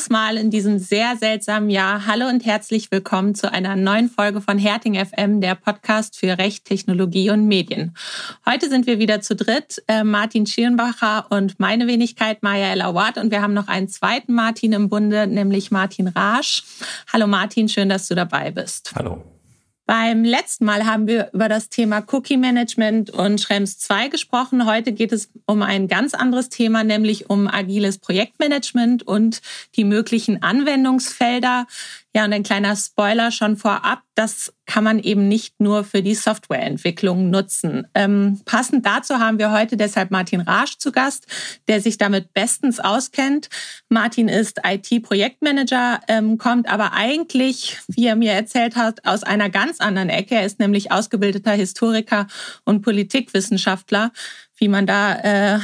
letztes Mal in diesem sehr seltsamen Jahr. Hallo und herzlich willkommen zu einer neuen Folge von Herting FM, der Podcast für Recht, Technologie und Medien. Heute sind wir wieder zu dritt, äh, Martin Schirnbacher und meine Wenigkeit Maya El Awad. Und wir haben noch einen zweiten Martin im Bunde, nämlich Martin Rasch. Hallo Martin, schön, dass du dabei bist. Hallo. Beim letzten Mal haben wir über das Thema Cookie Management und Schrems 2 gesprochen. Heute geht es um ein ganz anderes Thema, nämlich um agiles Projektmanagement und die möglichen Anwendungsfelder, ja, und ein kleiner Spoiler schon vorab, das kann man eben nicht nur für die Softwareentwicklung nutzen. Ähm, passend dazu haben wir heute deshalb Martin Rasch zu Gast, der sich damit bestens auskennt. Martin ist IT-Projektmanager, ähm, kommt aber eigentlich, wie er mir erzählt hat, aus einer ganz anderen Ecke. Er ist nämlich ausgebildeter Historiker und Politikwissenschaftler wie man da äh,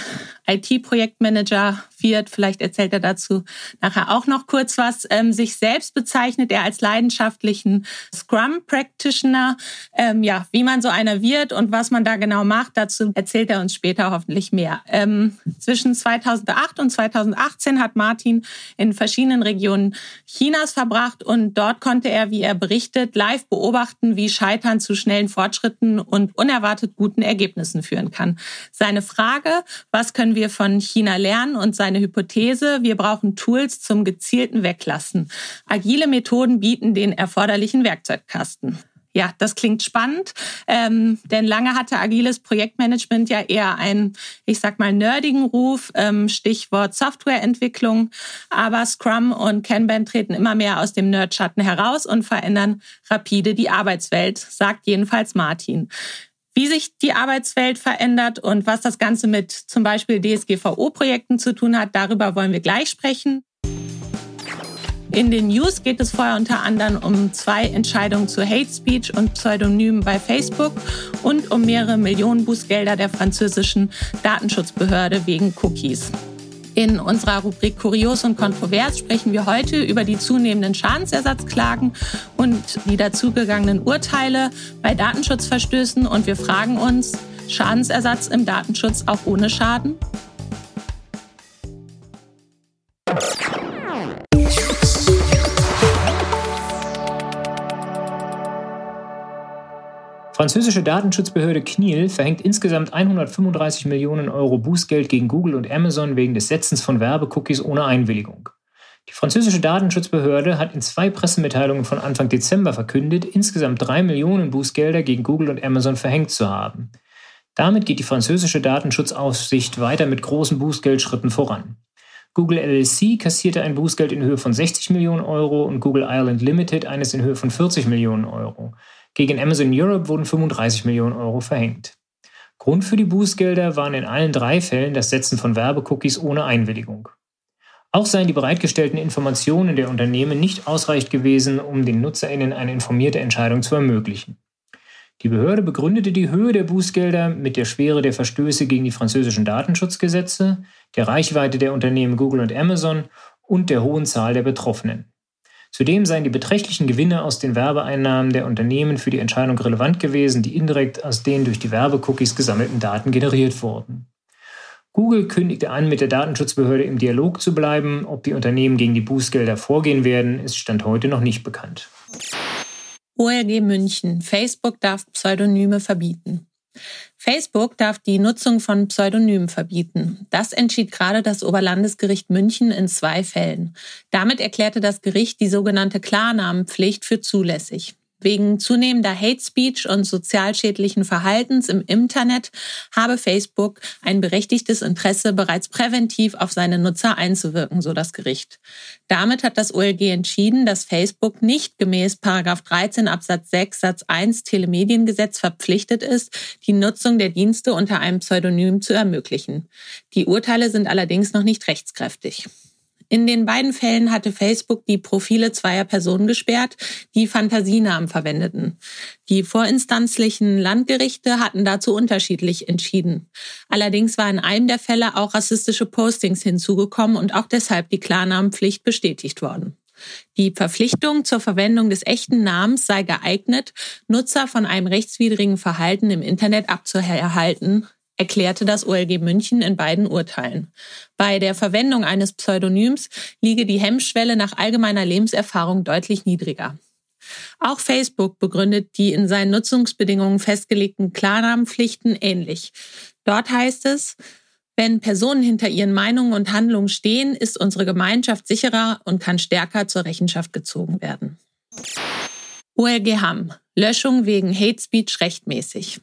IT-Projektmanager wird. Vielleicht erzählt er dazu nachher auch noch kurz was. Ähm, sich selbst bezeichnet er als leidenschaftlichen Scrum Practitioner. Ähm, ja, wie man so einer wird und was man da genau macht, dazu erzählt er uns später hoffentlich mehr. Ähm, zwischen 2008 und 2018 hat Martin in verschiedenen Regionen Chinas verbracht und dort konnte er, wie er berichtet, live beobachten, wie Scheitern zu schnellen Fortschritten und unerwartet guten Ergebnissen führen kann seine Frage, was können wir von China lernen und seine Hypothese, wir brauchen Tools zum gezielten Weglassen. Agile Methoden bieten den erforderlichen Werkzeugkasten. Ja, das klingt spannend, ähm, denn lange hatte agiles Projektmanagement ja eher einen, ich sag mal, nerdigen Ruf, ähm, Stichwort Softwareentwicklung. Aber Scrum und Kanban treten immer mehr aus dem Nerdschatten heraus und verändern rapide die Arbeitswelt, sagt jedenfalls Martin. Wie sich die Arbeitswelt verändert und was das Ganze mit zum Beispiel DSGVO-Projekten zu tun hat, darüber wollen wir gleich sprechen. In den News geht es vorher unter anderem um zwei Entscheidungen zu Hate Speech und Pseudonymen bei Facebook und um mehrere Millionen Bußgelder der französischen Datenschutzbehörde wegen Cookies. In unserer Rubrik Kurios und Kontrovers sprechen wir heute über die zunehmenden Schadensersatzklagen und die dazugegangenen Urteile bei Datenschutzverstößen und wir fragen uns, Schadensersatz im Datenschutz auch ohne Schaden? Französische Datenschutzbehörde CNIL verhängt insgesamt 135 Millionen Euro Bußgeld gegen Google und Amazon wegen des Setzens von Werbecookies ohne Einwilligung. Die französische Datenschutzbehörde hat in zwei Pressemitteilungen von Anfang Dezember verkündet, insgesamt drei Millionen Bußgelder gegen Google und Amazon verhängt zu haben. Damit geht die französische Datenschutzaufsicht weiter mit großen Bußgeldschritten voran. Google LLC kassierte ein Bußgeld in Höhe von 60 Millionen Euro und Google Ireland Limited eines in Höhe von 40 Millionen Euro. Gegen Amazon Europe wurden 35 Millionen Euro verhängt. Grund für die Bußgelder waren in allen drei Fällen das Setzen von Werbecookies ohne Einwilligung. Auch seien die bereitgestellten Informationen der Unternehmen nicht ausreichend gewesen, um den Nutzerinnen eine informierte Entscheidung zu ermöglichen. Die Behörde begründete die Höhe der Bußgelder mit der Schwere der Verstöße gegen die französischen Datenschutzgesetze, der Reichweite der Unternehmen Google und Amazon und der hohen Zahl der Betroffenen. Zudem seien die beträchtlichen Gewinne aus den Werbeeinnahmen der Unternehmen für die Entscheidung relevant gewesen, die indirekt aus den durch die Werbecookies gesammelten Daten generiert wurden. Google kündigte an, mit der Datenschutzbehörde im Dialog zu bleiben. Ob die Unternehmen gegen die Bußgelder vorgehen werden, ist Stand heute noch nicht bekannt. OLG München. Facebook darf Pseudonyme verbieten. Facebook darf die Nutzung von Pseudonymen verbieten. Das entschied gerade das Oberlandesgericht München in zwei Fällen. Damit erklärte das Gericht die sogenannte Klarnamenpflicht für zulässig. Wegen zunehmender Hate Speech und sozialschädlichen Verhaltens im Internet habe Facebook ein berechtigtes Interesse, bereits präventiv auf seine Nutzer einzuwirken, so das Gericht. Damit hat das OLG entschieden, dass Facebook nicht gemäß 13 Absatz 6 Satz 1 Telemediengesetz verpflichtet ist, die Nutzung der Dienste unter einem Pseudonym zu ermöglichen. Die Urteile sind allerdings noch nicht rechtskräftig. In den beiden Fällen hatte Facebook die Profile zweier Personen gesperrt, die Fantasienamen verwendeten. Die vorinstanzlichen Landgerichte hatten dazu unterschiedlich entschieden. Allerdings war in einem der Fälle auch rassistische Postings hinzugekommen und auch deshalb die Klarnamenpflicht bestätigt worden. Die Verpflichtung zur Verwendung des echten Namens sei geeignet, Nutzer von einem rechtswidrigen Verhalten im Internet abzuhalten, erklärte das OLG München in beiden Urteilen. Bei der Verwendung eines Pseudonyms liege die Hemmschwelle nach allgemeiner Lebenserfahrung deutlich niedriger. Auch Facebook begründet die in seinen Nutzungsbedingungen festgelegten Klarnamenpflichten ähnlich. Dort heißt es, wenn Personen hinter ihren Meinungen und Handlungen stehen, ist unsere Gemeinschaft sicherer und kann stärker zur Rechenschaft gezogen werden. OLG Hamm. Löschung wegen Hate Speech rechtmäßig.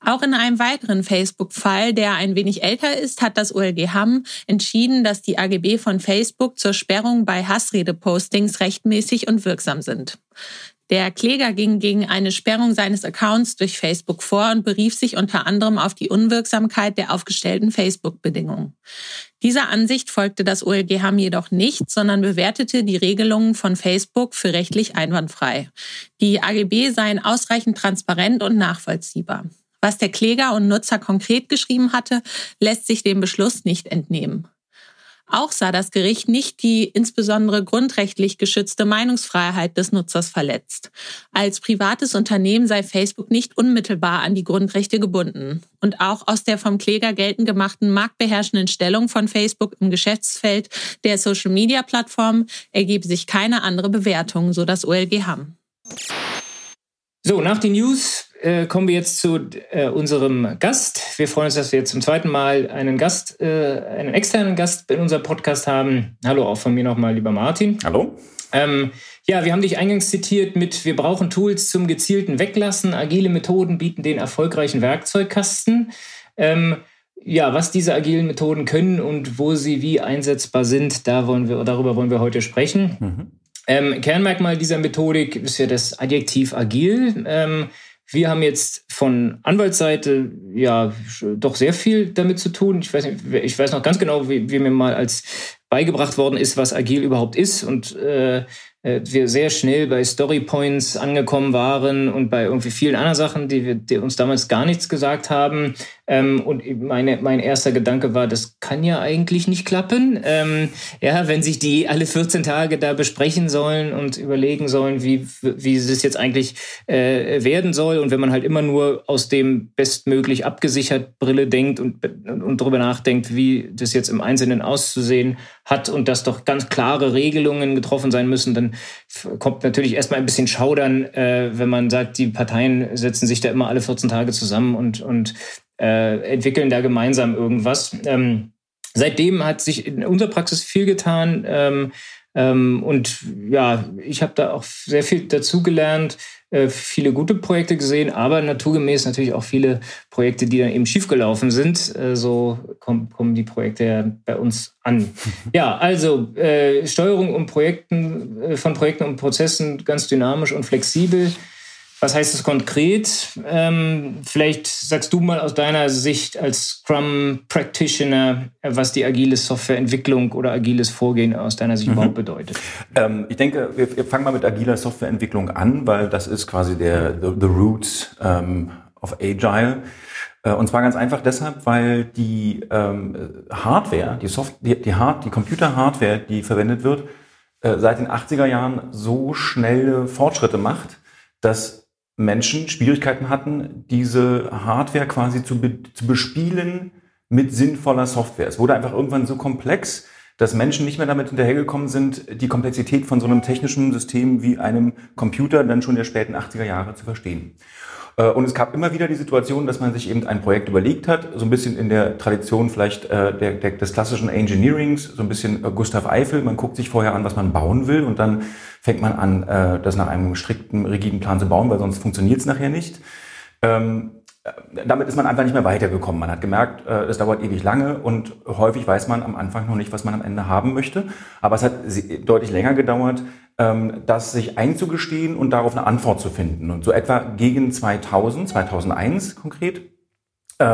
Auch in einem weiteren Facebook-Fall, der ein wenig älter ist, hat das OLG Hamm entschieden, dass die AGB von Facebook zur Sperrung bei Hassrede-Postings rechtmäßig und wirksam sind. Der Kläger ging gegen eine Sperrung seines Accounts durch Facebook vor und berief sich unter anderem auf die Unwirksamkeit der aufgestellten Facebook-Bedingungen. Dieser Ansicht folgte das OLG Hamm jedoch nicht, sondern bewertete die Regelungen von Facebook für rechtlich einwandfrei. Die AGB seien ausreichend transparent und nachvollziehbar. Was der Kläger und Nutzer konkret geschrieben hatte, lässt sich dem Beschluss nicht entnehmen. Auch sah das Gericht nicht die insbesondere grundrechtlich geschützte Meinungsfreiheit des Nutzers verletzt. Als privates Unternehmen sei Facebook nicht unmittelbar an die Grundrechte gebunden. Und auch aus der vom Kläger geltend gemachten marktbeherrschenden Stellung von Facebook im Geschäftsfeld der Social-Media-Plattform ergebe sich keine andere Bewertung, so das OLG Hamm. So, nach den News äh, kommen wir jetzt zu äh, unserem Gast. Wir freuen uns, dass wir jetzt zum zweiten Mal einen Gast, äh, einen externen Gast in unserem Podcast haben. Hallo auch von mir nochmal, lieber Martin. Hallo. Ähm, ja, wir haben dich eingangs zitiert mit, wir brauchen Tools zum gezielten Weglassen. Agile Methoden bieten den erfolgreichen Werkzeugkasten. Ähm, ja, was diese agilen Methoden können und wo sie wie einsetzbar sind, da wollen wir, darüber wollen wir heute sprechen. Mhm. Ähm, Kernmerkmal dieser Methodik ist ja das Adjektiv agil. Ähm, wir haben jetzt von Anwaltsseite ja doch sehr viel damit zu tun. Ich weiß, nicht, ich weiß noch ganz genau, wie, wie mir mal als beigebracht worden ist, was agil überhaupt ist. Und äh, äh, wir sehr schnell bei Story Points angekommen waren und bei irgendwie vielen anderen Sachen, die, wir, die uns damals gar nichts gesagt haben. Ähm, und meine, mein erster Gedanke war, das kann ja eigentlich nicht klappen. Ähm, ja, wenn sich die alle 14 Tage da besprechen sollen und überlegen sollen, wie, wie es jetzt eigentlich äh, werden soll. Und wenn man halt immer nur aus dem bestmöglich abgesichert Brille denkt und, und darüber nachdenkt, wie das jetzt im Einzelnen auszusehen hat und dass doch ganz klare Regelungen getroffen sein müssen, dann kommt natürlich erstmal ein bisschen Schaudern, äh, wenn man sagt, die Parteien setzen sich da immer alle 14 Tage zusammen und, und äh, entwickeln da gemeinsam irgendwas. Ähm, seitdem hat sich in unserer Praxis viel getan. Ähm, ähm, und ja, ich habe da auch sehr viel dazugelernt, äh, viele gute Projekte gesehen, aber naturgemäß natürlich auch viele Projekte, die dann eben schiefgelaufen sind. Äh, so kommen, kommen die Projekte ja bei uns an. Ja, also äh, Steuerung um Projekten, äh, von Projekten und Prozessen ganz dynamisch und flexibel. Was heißt das konkret? Ähm, vielleicht sagst du mal aus deiner Sicht als Scrum Practitioner, was die agile Softwareentwicklung oder agiles Vorgehen aus deiner Sicht mhm. überhaupt bedeutet. Ähm, ich denke, wir, wir, fangen mal mit agiler Softwareentwicklung an, weil das ist quasi der the, the roots ähm, of Agile. Äh, und zwar ganz einfach deshalb, weil die ähm, Hardware, die Soft, die, die, Hard, die Computer-Hardware, die verwendet wird, äh, seit den 80er Jahren so schnelle Fortschritte macht, dass Menschen Schwierigkeiten hatten, diese Hardware quasi zu, be zu bespielen mit sinnvoller Software. Es wurde einfach irgendwann so komplex, dass Menschen nicht mehr damit hinterhergekommen sind, die Komplexität von so einem technischen System wie einem Computer dann schon der späten 80er Jahre zu verstehen. Äh, und es gab immer wieder die Situation, dass man sich eben ein Projekt überlegt hat, so ein bisschen in der Tradition vielleicht äh, der, der, des klassischen Engineerings, so ein bisschen äh, Gustav Eiffel. Man guckt sich vorher an, was man bauen will und dann fängt man an, das nach einem strikten, rigiden Plan zu bauen, weil sonst funktioniert es nachher nicht. Ähm, damit ist man einfach nicht mehr weitergekommen. Man hat gemerkt, es dauert ewig lange und häufig weiß man am Anfang noch nicht, was man am Ende haben möchte. Aber es hat deutlich länger gedauert, ähm, das sich einzugestehen und darauf eine Antwort zu finden. Und so etwa gegen 2000, 2001 konkret, äh,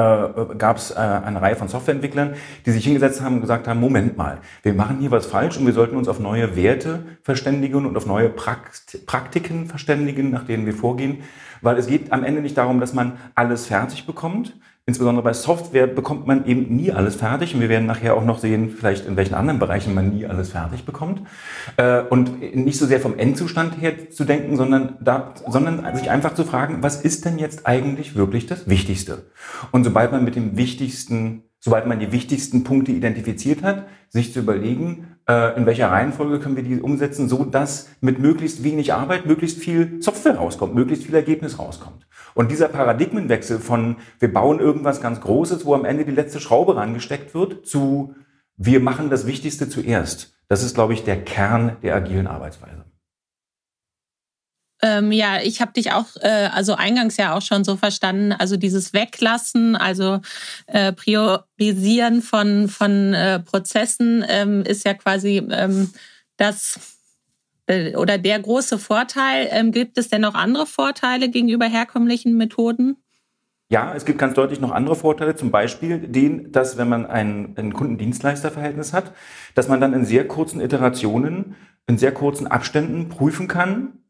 gab es äh, eine Reihe von Softwareentwicklern, die sich hingesetzt haben und gesagt haben, Moment mal, wir machen hier was falsch und wir sollten uns auf neue Werte verständigen und auf neue Prakt Praktiken verständigen, nach denen wir vorgehen. Weil es geht am Ende nicht darum, dass man alles fertig bekommt, insbesondere bei Software bekommt man eben nie alles fertig. Und wir werden nachher auch noch sehen, vielleicht in welchen anderen Bereichen man nie alles fertig bekommt. Äh, und nicht so sehr vom Endzustand her zu denken, sondern, da, sondern sich einfach zu fragen, was ist denn jetzt eigentlich wirklich das Wichtigste? Und sobald man mit dem Wichtigsten, sobald man die wichtigsten Punkte identifiziert hat, sich zu überlegen, in welcher Reihenfolge können wir die umsetzen, so dass mit möglichst wenig Arbeit möglichst viel Software rauskommt, möglichst viel Ergebnis rauskommt. Und dieser Paradigmenwechsel von wir bauen irgendwas ganz Großes, wo am Ende die letzte Schraube rangesteckt wird, zu wir machen das Wichtigste zuerst. Das ist, glaube ich, der Kern der agilen Arbeitsweise. Ähm, ja, ich habe dich auch, äh, also eingangs ja auch schon so verstanden, also dieses Weglassen, also äh, Priorisieren von, von äh, Prozessen ähm, ist ja quasi ähm, das äh, oder der große Vorteil. Ähm, gibt es denn noch andere Vorteile gegenüber herkömmlichen Methoden? Ja, es gibt ganz deutlich noch andere Vorteile, zum Beispiel den, dass wenn man ein, ein Kundendienstleisterverhältnis hat, dass man dann in sehr kurzen Iterationen, in sehr kurzen Abständen prüfen kann,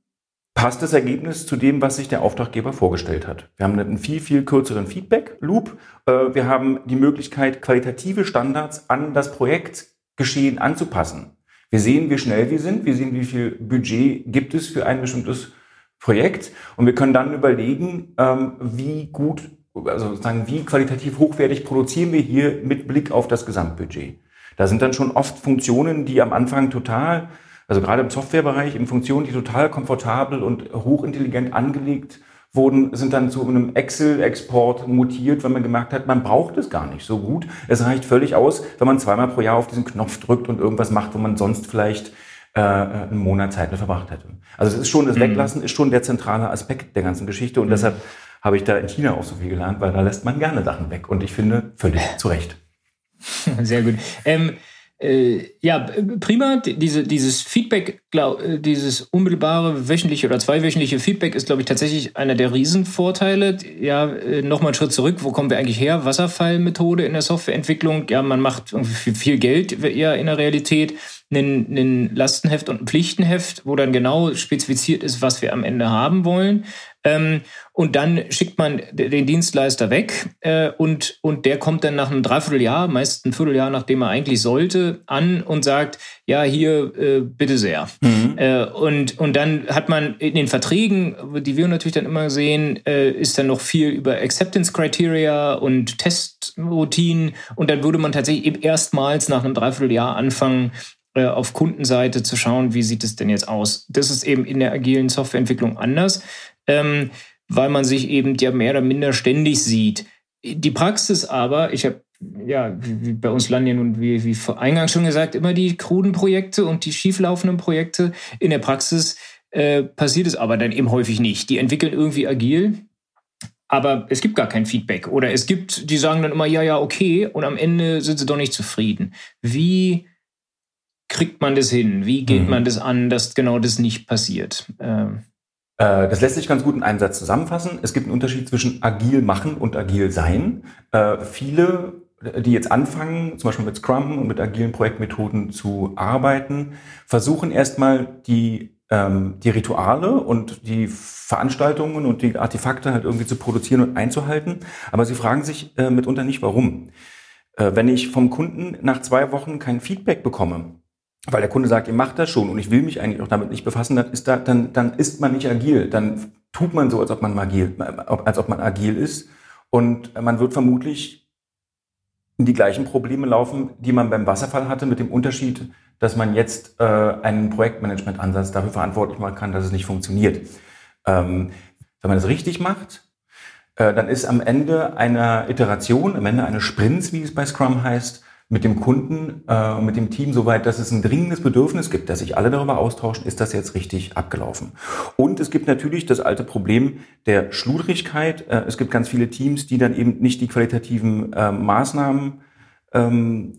passt das Ergebnis zu dem, was sich der Auftraggeber vorgestellt hat. Wir haben einen viel, viel kürzeren Feedback-Loop. Äh, wir haben die Möglichkeit, qualitative Standards an das Projektgeschehen anzupassen. Wir sehen, wie schnell wir sind, wir sehen, wie viel Budget gibt es für ein bestimmtes Projekt und wir können dann überlegen, ähm, wie gut, also sozusagen, wie qualitativ hochwertig produzieren wir hier mit Blick auf das Gesamtbudget. Da sind dann schon oft Funktionen, die am Anfang total, also gerade im Softwarebereich, in Funktionen, die total komfortabel und hochintelligent angelegt wurden, sind dann zu einem Excel-Export mutiert, weil man gemerkt hat, man braucht es gar nicht so gut. Es reicht völlig aus, wenn man zweimal pro Jahr auf diesen Knopf drückt und irgendwas macht, wo man sonst vielleicht äh, einen Monat Zeit mit verbracht hätte. Also es ist schon, das mhm. Weglassen ist schon der zentrale Aspekt der ganzen Geschichte und mhm. deshalb habe ich da in China auch so viel gelernt, weil da lässt man gerne Sachen weg und ich finde völlig zu Recht. Sehr gut. Ähm, äh, ja, prima. Diese, dieses Feedback, glaub, äh, dieses unmittelbare wöchentliche oder zweiwöchentliche Feedback ist, glaube ich, tatsächlich einer der Riesenvorteile. Ja, äh, nochmal einen Schritt zurück. Wo kommen wir eigentlich her? Wasserfallmethode in der Softwareentwicklung. Ja, man macht irgendwie viel Geld eher in der Realität. Einen, einen Lastenheft und ein Pflichtenheft, wo dann genau spezifiziert ist, was wir am Ende haben wollen. Ähm, und dann schickt man den Dienstleister weg äh, und, und der kommt dann nach einem Dreivierteljahr, meist ein Vierteljahr, nachdem er eigentlich sollte, an und sagt, ja, hier, äh, bitte sehr. Mhm. Äh, und, und dann hat man in den Verträgen, die wir natürlich dann immer sehen, äh, ist dann noch viel über Acceptance Criteria und Testroutinen. Und dann würde man tatsächlich erstmals nach einem Dreivierteljahr anfangen, auf Kundenseite zu schauen, wie sieht es denn jetzt aus. Das ist eben in der agilen Softwareentwicklung anders ähm, weil man sich eben ja mehr oder minder ständig sieht. Die Praxis aber, ich habe ja, wie bei uns landen ja nun, wie, wie eingangs schon gesagt, immer die kruden Projekte und die schieflaufenden Projekte. In der Praxis äh, passiert es aber dann eben häufig nicht. Die entwickeln irgendwie agil, aber es gibt gar kein Feedback. Oder es gibt, die sagen dann immer, ja, ja, okay, und am Ende sind sie doch nicht zufrieden. Wie kriegt man das hin? Wie geht mhm. man das an, dass genau das nicht passiert? Ähm, äh, das lässt sich ganz gut in einem Satz zusammenfassen. Es gibt einen Unterschied zwischen agil machen und agil sein. Äh, viele, die jetzt anfangen, zum Beispiel mit Scrum und mit agilen Projektmethoden zu arbeiten, versuchen erstmal die, ähm, die Rituale und die Veranstaltungen und die Artefakte halt irgendwie zu produzieren und einzuhalten. Aber sie fragen sich äh, mitunter nicht, warum. wenn ich vom Kunden nach zwei Wochen kein Feedback bekomme, weil der Kunde sagt, ihr macht das schon und ich will mich eigentlich auch damit nicht befassen, dann ist da, dann, dann ist man nicht agil. Dann tut man so, als ob man agil, als ob man agil ist. Und man wird vermutlich in die gleichen Probleme laufen, die man beim Wasserfall hatte, mit dem Unterschied, dass man jetzt äh, einen Projektmanagement-Ansatz dafür verantwortlich machen kann, dass es nicht funktioniert. Ähm, wenn man das richtig macht, äh, dann ist am Ende einer Iteration, am Ende eines Sprints, wie es bei Scrum heißt, mit dem Kunden äh, mit dem Team soweit, dass es ein dringendes Bedürfnis gibt, dass sich alle darüber austauschen, ist das jetzt richtig abgelaufen. Und es gibt natürlich das alte Problem der Schludrigkeit. Äh, es gibt ganz viele Teams, die dann eben nicht die qualitativen äh, Maßnahmen ähm,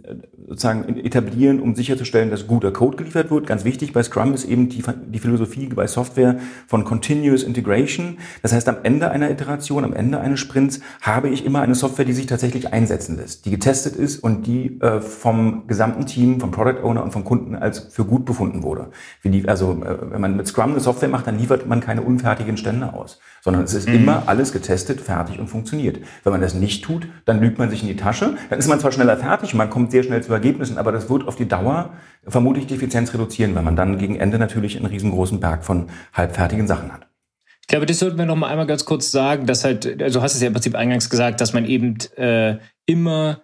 sozusagen etablieren, um sicherzustellen, dass guter Code geliefert wird. Ganz wichtig bei Scrum ist eben die, die Philosophie bei Software von Continuous Integration. Das heißt, am Ende einer Iteration, am Ende eines Sprints habe ich immer eine Software, die sich tatsächlich einsetzen lässt, die getestet ist und die äh, vom gesamten Team, vom Product Owner und vom Kunden als für gut befunden wurde. Also äh, wenn man mit Scrum eine Software macht, dann liefert man keine unfertigen Stände aus, sondern es ist mhm. immer alles getestet, fertig und funktioniert. Wenn man das nicht tut, dann lügt man sich in die Tasche. Dann ist man zwar schneller fertig, man kommt sehr schnell zu Ergebnissen, aber das wird auf die Dauer vermutlich die Effizienz reduzieren, weil man dann gegen Ende natürlich einen riesengroßen Berg von halbfertigen Sachen hat. Ich glaube, das sollten wir noch mal einmal ganz kurz sagen, dass halt, also hast es ja im Prinzip eingangs gesagt, dass man eben äh, immer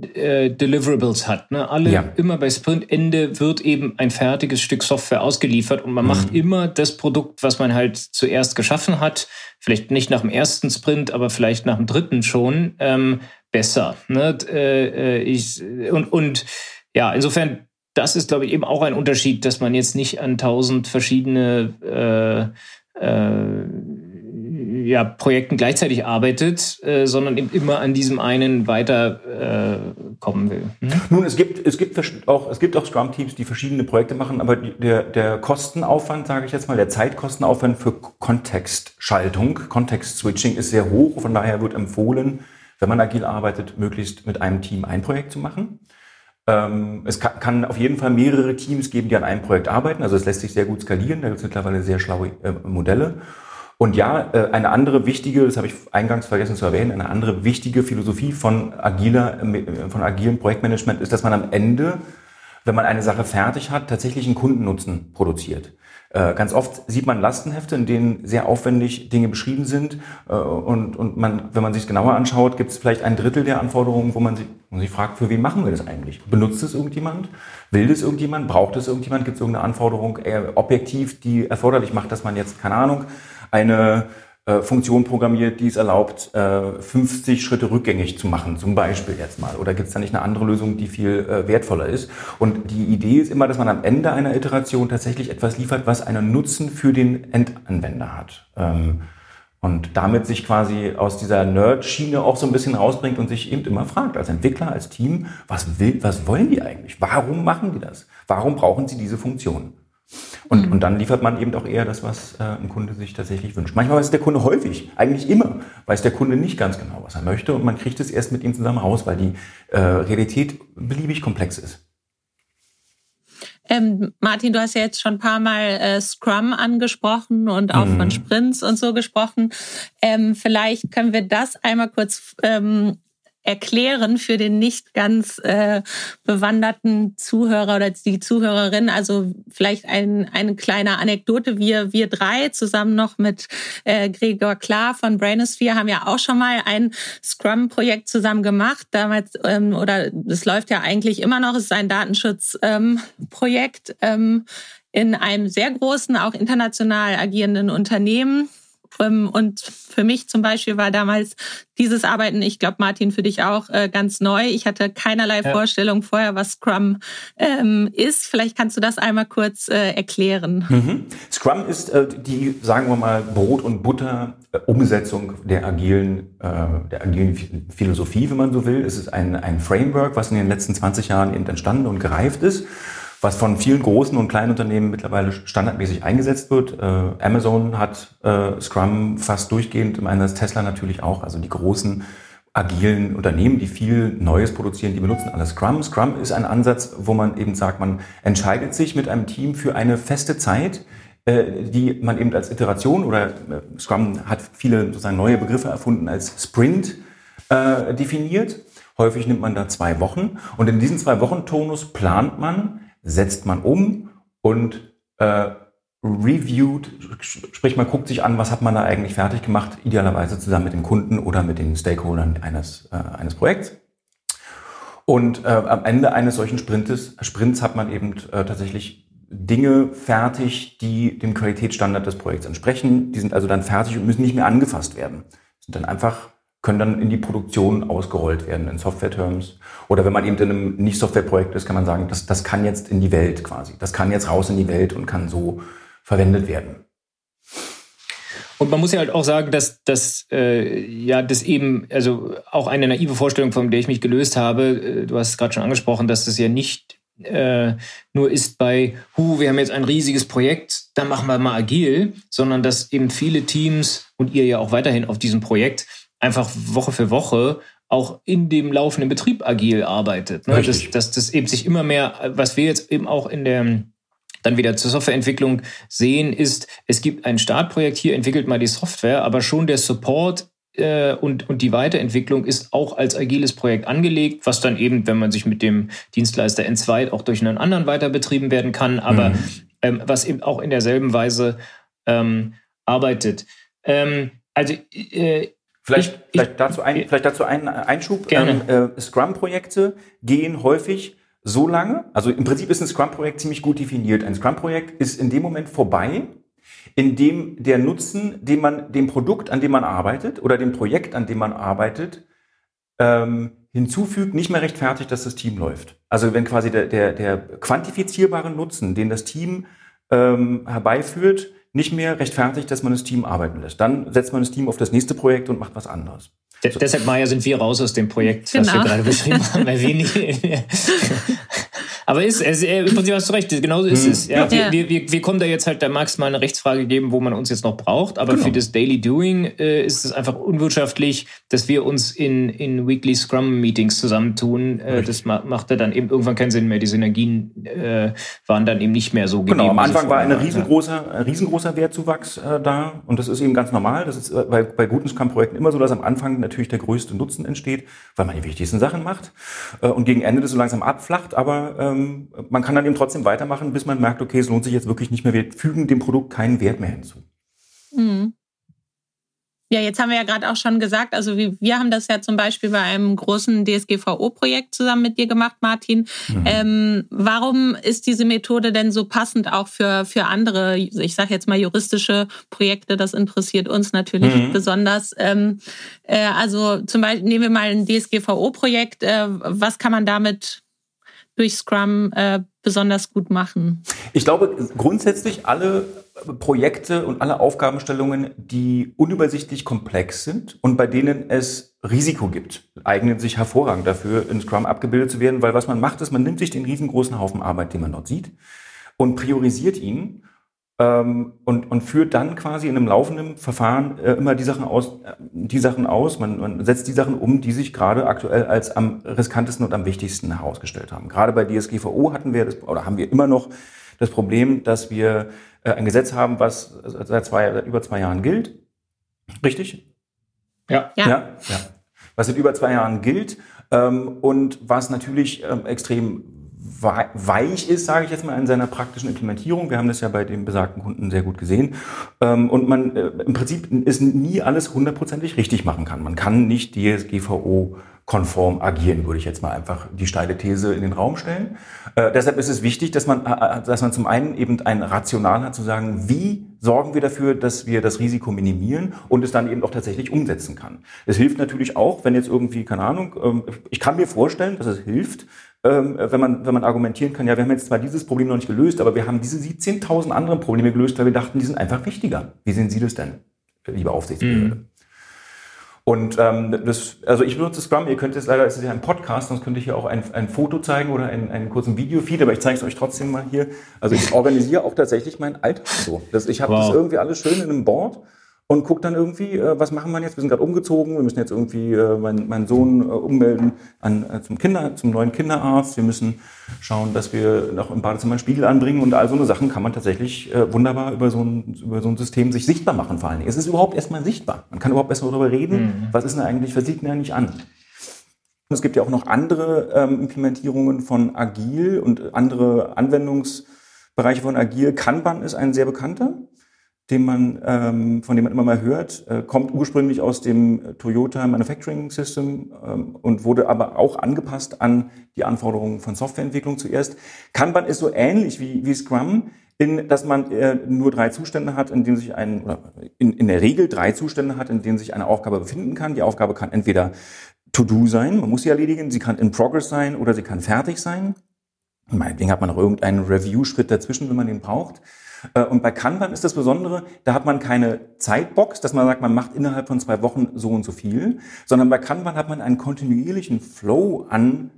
äh, Deliverables hat. Ne? Alle ja. immer bei Sprintende wird eben ein fertiges Stück Software ausgeliefert und man mhm. macht immer das Produkt, was man halt zuerst geschaffen hat. Vielleicht nicht nach dem ersten Sprint, aber vielleicht nach dem dritten schon. Ähm, besser. Ne? Äh, äh, ich, und, und ja, insofern, das ist, glaube ich, eben auch ein Unterschied, dass man jetzt nicht an tausend verschiedene äh, äh, ja, Projekten gleichzeitig arbeitet, äh, sondern eben immer an diesem einen weiterkommen äh, will. Mhm. Nun, es gibt, es gibt auch, auch Scrum-Teams, die verschiedene Projekte machen, aber der, der Kostenaufwand, sage ich jetzt mal, der Zeitkostenaufwand für Kontextschaltung, Kontext-Switching ist sehr hoch. Von daher wird empfohlen, wenn man agil arbeitet, möglichst mit einem Team ein Projekt zu machen. Ähm, es kann, kann, auf jeden Fall mehrere Teams geben, die an einem Projekt arbeiten. Also es lässt sich sehr gut skalieren. Da gibt es mittlerweile sehr schlaue äh, Modelle. Und ja, äh, eine andere wichtige, das habe ich eingangs vergessen zu erwähnen, eine andere wichtige Philosophie von agiler, äh, von agilem Projektmanagement ist, dass man am Ende, wenn man eine Sache fertig hat, tatsächlich einen Kundennutzen produziert. Äh, ganz oft sieht man Lastenhefte, in denen sehr aufwendig Dinge beschrieben sind. Äh, und, und man, wenn man sich genauer anschaut, gibt es vielleicht ein Drittel der Anforderungen, wo man sich, man sich fragt, für wen machen wir das eigentlich? Benutzt es irgendjemand? Will das irgendjemand? Braucht es irgendjemand? Gibt es irgendeine Anforderung äh, objektiv, die erforderlich macht, dass man jetzt, keine Ahnung, eine Funktion programmiert, die es erlaubt, äh, 50 Schritte rückgängig zu machen, zum Beispiel jetzt mal. Oder gibt es da nicht eine andere Lösung, die viel äh, wertvoller ist? Und die Idee ist immer, dass man am Ende einer Iteration tatsächlich etwas liefert, was einen Nutzen für den Endanwender hat. Ähm, und damit sich quasi aus dieser Nerd-Schiene auch so ein bisschen rausbringt und sich eben immer fragt, als Entwickler, als Team, was will, was wollen die eigentlich? Warum machen die das? Warum brauchen sie diese Funktion? Und, mhm. und dann liefert man eben auch eher das, was äh, ein Kunde sich tatsächlich wünscht. Manchmal weiß der Kunde häufig, eigentlich immer, weiß der Kunde nicht ganz genau, was er möchte und man kriegt es erst mit ihm zusammen raus, weil die äh, Realität beliebig komplex ist. Ähm, Martin, du hast ja jetzt schon ein paar Mal äh, Scrum angesprochen und auch mhm. von Sprints und so gesprochen. Ähm, vielleicht können wir das einmal kurz ähm, erklären für den nicht ganz äh, bewanderten Zuhörer oder die Zuhörerin. Also vielleicht ein, eine kleine Anekdote. Wir, wir drei zusammen noch mit äh, Gregor Klar von Brainosphere haben ja auch schon mal ein Scrum-Projekt zusammen gemacht. Damals, ähm, oder es läuft ja eigentlich immer noch, es ist ein Datenschutzprojekt ähm, ähm, in einem sehr großen, auch international agierenden Unternehmen und für mich zum Beispiel war damals dieses Arbeiten, ich glaube, Martin, für dich auch äh, ganz neu. Ich hatte keinerlei ja. Vorstellung vorher, was Scrum ähm, ist. Vielleicht kannst du das einmal kurz äh, erklären. Mhm. Scrum ist äh, die, sagen wir mal, Brot- und Butter Umsetzung der agilen, der agilen Philosophie, wenn man so will. Es ist ein, ein Framework, was in den letzten 20 Jahren eben entstanden und gereift ist was von vielen großen und kleinen Unternehmen mittlerweile standardmäßig eingesetzt wird. Äh, Amazon hat äh, Scrum fast durchgehend im Einsatz, Tesla natürlich auch. Also die großen agilen Unternehmen, die viel Neues produzieren, die benutzen alle Scrum. Scrum ist ein Ansatz, wo man eben sagt, man entscheidet sich mit einem Team für eine feste Zeit, äh, die man eben als Iteration oder äh, Scrum hat viele sozusagen neue Begriffe erfunden als Sprint äh, definiert. Häufig nimmt man da zwei Wochen und in diesen zwei Wochen Tonus plant man setzt man um und äh, reviewt, sprich man guckt sich an, was hat man da eigentlich fertig gemacht, idealerweise zusammen mit dem Kunden oder mit den Stakeholdern eines, äh, eines Projekts. Und äh, am Ende eines solchen Sprintes, Sprints hat man eben äh, tatsächlich Dinge fertig, die dem Qualitätsstandard des Projekts entsprechen. Die sind also dann fertig und müssen nicht mehr angefasst werden. Sind dann einfach können dann in die Produktion ausgerollt werden in Software-Terms. Oder wenn man eben in einem Nicht-Software-Projekt ist, kann man sagen, das, das kann jetzt in die Welt quasi. Das kann jetzt raus in die Welt und kann so verwendet werden. Und man muss ja halt auch sagen, dass das äh, ja das eben, also auch eine naive Vorstellung, von der ich mich gelöst habe, äh, du hast es gerade schon angesprochen, dass das ja nicht äh, nur ist bei, hu, wir haben jetzt ein riesiges Projekt, dann machen wir mal agil, sondern dass eben viele Teams und ihr ja auch weiterhin auf diesem Projekt einfach Woche für Woche auch in dem laufenden Betrieb agil arbeitet. Ne? Dass, dass das eben sich immer mehr, was wir jetzt eben auch in der dann wieder zur Softwareentwicklung sehen, ist, es gibt ein Startprojekt, hier entwickelt mal die Software, aber schon der Support äh, und, und die Weiterentwicklung ist auch als agiles Projekt angelegt, was dann eben, wenn man sich mit dem Dienstleister N2 auch durch einen anderen weiter betrieben werden kann, aber mhm. ähm, was eben auch in derselben Weise ähm, arbeitet. Ähm, also äh, Vielleicht, ich, vielleicht, dazu ein, vielleicht dazu einen Einschub. Gerne. Ähm, äh, Scrum-Projekte gehen häufig so lange, also im Prinzip ist ein Scrum-Projekt ziemlich gut definiert. Ein Scrum-Projekt ist in dem Moment vorbei, in dem der Nutzen, den man dem Produkt, an dem man arbeitet oder dem Projekt, an dem man arbeitet, ähm, hinzufügt, nicht mehr rechtfertigt, dass das Team läuft. Also wenn quasi der, der, der quantifizierbare Nutzen, den das Team ähm, herbeiführt, nicht mehr rechtfertigt, dass man das Team arbeiten lässt. Dann setzt man das Team auf das nächste Projekt und macht was anderes. So. Deshalb, Maya, sind wir raus aus dem Projekt, genau. was wir genau. gerade beschrieben haben, weil wir nicht. Aber ist, es, äh, im Prinzip hast du recht, genauso ist mhm. es. Ja, ja. Wir, wir, wir kommen da jetzt halt, da mag es mal eine Rechtsfrage geben, wo man uns jetzt noch braucht, aber genau. für das Daily Doing äh, ist es einfach unwirtschaftlich, dass wir uns in, in Weekly Scrum Meetings zusammentun. Äh, das ma macht ja dann eben irgendwann keinen Sinn mehr. Die Synergien äh, waren dann eben nicht mehr so gegeben. Genau, am Anfang war ein riesengroßer, riesengroßer Wertzuwachs äh, da und das ist eben ganz normal. Das ist äh, bei, bei guten Scrum-Projekten immer so, dass am Anfang natürlich der größte Nutzen entsteht, weil man die wichtigsten Sachen macht äh, und gegen Ende das so langsam abflacht, aber ähm, man kann dann eben trotzdem weitermachen, bis man merkt, okay, es lohnt sich jetzt wirklich nicht mehr, wir fügen dem Produkt keinen Wert mehr hinzu. Mhm. Ja, jetzt haben wir ja gerade auch schon gesagt, also wir, wir haben das ja zum Beispiel bei einem großen DSGVO-Projekt zusammen mit dir gemacht, Martin. Mhm. Ähm, warum ist diese Methode denn so passend auch für, für andere, ich sage jetzt mal juristische Projekte? Das interessiert uns natürlich mhm. besonders. Ähm, äh, also zum Beispiel nehmen wir mal ein DSGVO-Projekt. Äh, was kann man damit durch Scrum äh, besonders gut machen? Ich glaube grundsätzlich alle Projekte und alle Aufgabenstellungen, die unübersichtlich komplex sind und bei denen es Risiko gibt, eignen sich hervorragend dafür, in Scrum abgebildet zu werden, weil was man macht, ist, man nimmt sich den riesengroßen Haufen Arbeit, den man dort sieht, und priorisiert ihn ähm, und, und führt dann quasi in einem laufenden Verfahren äh, immer die Sachen aus, äh, die Sachen aus. Man, man setzt die Sachen um, die sich gerade aktuell als am riskantesten und am wichtigsten herausgestellt haben. Gerade bei DSGVO hatten wir das, oder haben wir immer noch das Problem, dass wir äh, ein Gesetz haben, was seit, zwei, seit über zwei Jahren gilt. Richtig? Ja. Ja. ja. ja. Was seit über zwei Jahren gilt ähm, und was natürlich ähm, extrem weich ist, sage ich jetzt mal, in seiner praktischen Implementierung. Wir haben das ja bei dem besagten Kunden sehr gut gesehen. Ähm, und man äh, im Prinzip ist nie alles hundertprozentig richtig machen kann. Man kann nicht DSGVO konform agieren, würde ich jetzt mal einfach die steile These in den Raum stellen. Äh, deshalb ist es wichtig, dass man, äh, äh, dass man zum einen eben ein Rational hat, zu sagen, wie sorgen wir dafür, dass wir das Risiko minimieren und es dann eben auch tatsächlich umsetzen kann. Es hilft natürlich auch, wenn jetzt irgendwie, keine Ahnung, ähm, ich kann mir vorstellen, dass es hilft, ähm, wenn man, wenn man argumentieren kann, ja, wir haben jetzt zwar dieses Problem noch nicht gelöst, aber wir haben diese 17.000 anderen Probleme gelöst, weil wir dachten, die sind einfach wichtiger. Wie sehen Sie das denn, liebe Aufsichtsbehörde? Mhm. Und ähm, das, also ich benutze Scrum, ihr könnt jetzt leider, es ist ja ein Podcast, sonst könnte ich hier auch ein, ein Foto zeigen oder einen, einen kurzen Videofeed, aber ich zeige es euch trotzdem mal hier. Also ich organisiere auch tatsächlich meinen Alltag so. Das, ich habe wow. das irgendwie alles schön in einem Board und guckt dann irgendwie, äh, was machen wir jetzt? Wir sind gerade umgezogen, wir müssen jetzt irgendwie äh, meinen, meinen Sohn äh, ummelden an, äh, zum Kinder, zum neuen Kinderarzt. Wir müssen schauen, dass wir noch im Badezimmer einen Spiegel anbringen und all so eine Sachen kann man tatsächlich äh, wunderbar über so, ein, über so ein System sich sichtbar machen vor allen Dingen. Es ist überhaupt erstmal sichtbar. Man kann überhaupt erstmal darüber reden, mhm. was ist denn eigentlich, was sieht denn eigentlich an? Es gibt ja auch noch andere ähm, Implementierungen von Agil und andere Anwendungsbereiche von Agil. Kanban ist ein sehr bekannter den man, ähm, von dem man immer mal hört, äh, kommt ursprünglich aus dem Toyota Manufacturing System ähm, und wurde aber auch angepasst an die Anforderungen von Softwareentwicklung zuerst. Kanban ist so ähnlich wie, wie Scrum, in, dass man äh, nur drei Zustände hat, in denen sich ein, oder in, in der Regel drei Zustände hat, in denen sich eine Aufgabe befinden kann. Die Aufgabe kann entweder to do sein, man muss sie erledigen, sie kann in progress sein oder sie kann fertig sein. Meinetwegen hat man noch irgendeinen Review-Schritt dazwischen, wenn man den braucht. Äh, und bei Kanban ist das Besondere, da hat man keine Zeitbox, dass man sagt, man macht innerhalb von zwei Wochen so und so viel, sondern bei Kanban hat man einen kontinuierlichen Flow an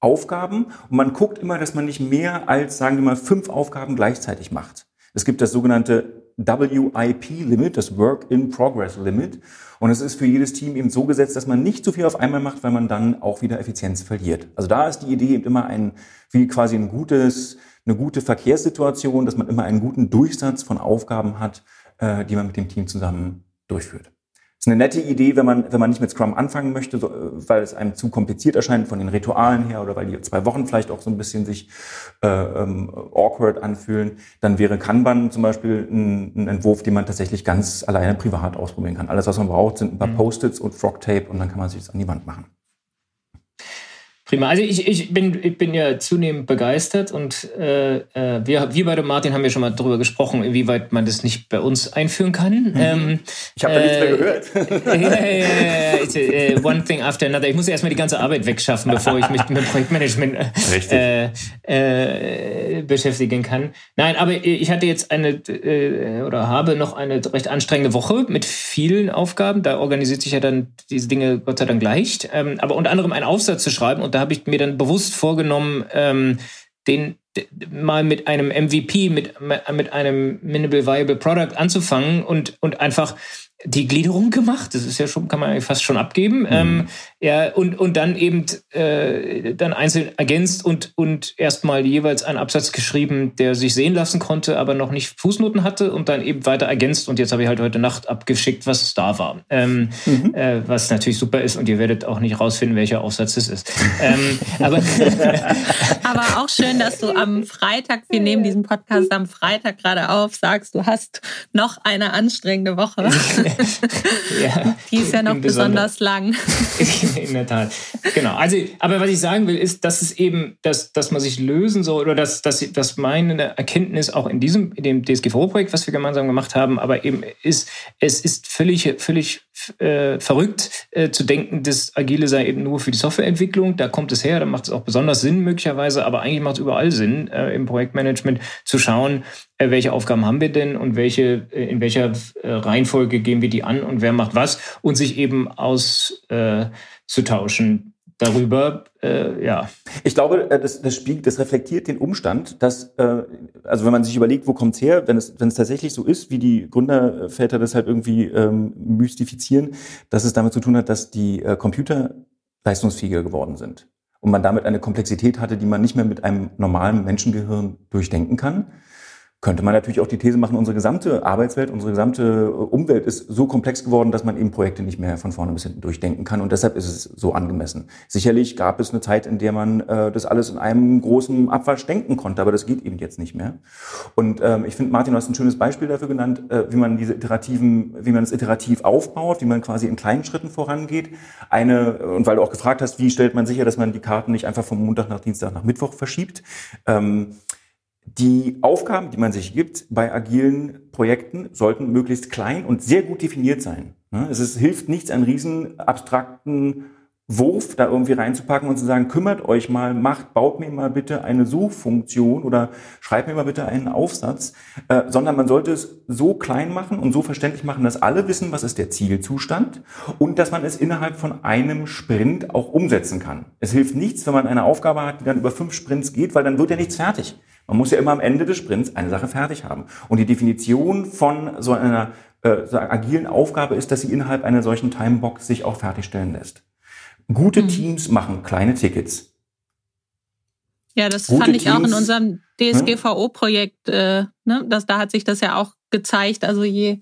Aufgaben und man guckt immer, dass man nicht mehr als, sagen wir mal, fünf Aufgaben gleichzeitig macht. Es gibt das sogenannte WIP-Limit, das Work-in-Progress-Limit. Und es ist für jedes Team eben so gesetzt, dass man nicht zu viel auf einmal macht, weil man dann auch wieder Effizienz verliert. Also da ist die Idee eben immer ein, wie quasi ein gutes, eine gute Verkehrssituation, dass man immer einen guten Durchsatz von Aufgaben hat, äh, die man mit dem Team zusammen durchführt. Das ist eine nette Idee, wenn man, wenn man nicht mit Scrum anfangen möchte, so, äh, weil es einem zu kompliziert erscheint von den Ritualen her oder weil die zwei Wochen vielleicht auch so ein bisschen sich äh, ähm, awkward anfühlen, dann wäre Kanban zum Beispiel ein, ein, Entwurf, den man tatsächlich ganz alleine privat ausprobieren kann. Alles, was man braucht, sind ein paar mhm. Post-its und Frog-Tape und dann kann man sich das an die Wand machen. Prima. Also ich, ich, bin, ich bin ja zunehmend begeistert und äh, äh wir, wir beide, Martin, haben ja schon mal darüber gesprochen, inwieweit man das nicht bei uns einführen kann. Mhm. Ähm, ich habe da nichts mehr äh, gehört. ja, ja, ja, one thing after another. Ich muss erstmal die ganze Arbeit wegschaffen, bevor ich mich mit dem Projektmanagement äh, äh, beschäftigen kann. Nein, aber ich hatte jetzt eine äh, oder habe noch eine recht anstrengende Woche mit vielen Aufgaben. Da organisiert sich ja dann diese Dinge Gott sei Dank leicht. Ähm, aber unter anderem einen Aufsatz zu schreiben und da habe ich mir dann bewusst vorgenommen, ähm, den mal mit einem MVP, mit, mit einem Minimal Viable Product anzufangen und, und einfach die Gliederung gemacht. Das ist ja schon, kann man fast schon abgeben. Mhm. Ähm, ja, und, und dann eben äh, dann einzeln ergänzt und, und erstmal jeweils einen Absatz geschrieben, der sich sehen lassen konnte, aber noch nicht Fußnoten hatte und dann eben weiter ergänzt. Und jetzt habe ich halt heute Nacht abgeschickt, was da war. Ähm, mhm. äh, was natürlich super ist und ihr werdet auch nicht rausfinden, welcher Aufsatz es ist. ähm, aber, aber auch schön, dass du am Freitag, wir nehmen diesen Podcast am Freitag gerade auf, sagst, du hast noch eine anstrengende Woche. ja, Die ist ja noch besonders lang. In der Tat. Genau. Also, aber was ich sagen will, ist, dass es eben, dass, dass man sich lösen soll oder dass, dass, dass meine Erkenntnis auch in diesem, in dem DSGVO-Projekt, was wir gemeinsam gemacht haben, aber eben ist, es ist völlig, völlig äh, verrückt äh, zu denken, dass Agile sei eben nur für die Softwareentwicklung. Da kommt es her, da macht es auch besonders Sinn möglicherweise, aber eigentlich macht es überall Sinn, äh, im Projektmanagement zu schauen, äh, welche Aufgaben haben wir denn und welche, äh, in welcher äh, Reihenfolge gehen wir die an und wer macht was und sich eben auszutauschen darüber, äh, ja. Ich glaube, das, das spiegelt, das reflektiert den Umstand, dass, äh, also wenn man sich überlegt, wo kommt's her, wenn es, wenn es tatsächlich so ist, wie die Gründerväter das halt irgendwie ähm, mystifizieren, dass es damit zu tun hat, dass die äh, Computer leistungsfähiger geworden sind und man damit eine Komplexität hatte, die man nicht mehr mit einem normalen Menschengehirn durchdenken kann könnte man natürlich auch die These machen, unsere gesamte Arbeitswelt, unsere gesamte äh, Umwelt ist so komplex geworden, dass man eben Projekte nicht mehr von vorne bis hinten durchdenken kann. Und deshalb ist es so angemessen. Sicherlich gab es eine Zeit, in der man äh, das alles in einem großen Abwasch denken konnte, aber das geht eben jetzt nicht mehr. Und ähm, ich finde, Martin, du hast ein schönes Beispiel dafür genannt, äh, wie man diese iterativen, wie man es iterativ aufbaut, wie man quasi in kleinen Schritten vorangeht. Eine, und weil du auch gefragt hast, wie stellt man sicher, dass man die Karten nicht einfach vom Montag nach Dienstag nach Mittwoch verschiebt. Ähm, die Aufgaben, die man sich gibt bei agilen Projekten, sollten möglichst klein und sehr gut definiert sein. Ne? Es ist, hilft nichts, einen riesen abstrakten Wurf da irgendwie reinzupacken und zu sagen, kümmert euch mal, macht, baut mir mal bitte eine Suchfunktion oder schreibt mir mal bitte einen Aufsatz, äh, sondern man sollte es so klein machen und so verständlich machen, dass alle wissen, was ist der Zielzustand und dass man es innerhalb von einem Sprint auch umsetzen kann. Es hilft nichts, wenn man eine Aufgabe hat, die dann über fünf Sprints geht, weil dann wird ja nichts fertig. Man muss ja immer am Ende des Sprints eine Sache fertig haben. Und die Definition von so einer äh, so einer agilen Aufgabe ist, dass sie innerhalb einer solchen Timebox sich auch fertigstellen lässt. Gute mhm. Teams machen kleine Tickets. Ja, das Gute fand ich Teams, auch in unserem DSGVO-Projekt, äh, ne, da hat sich das ja auch gezeigt. Also je,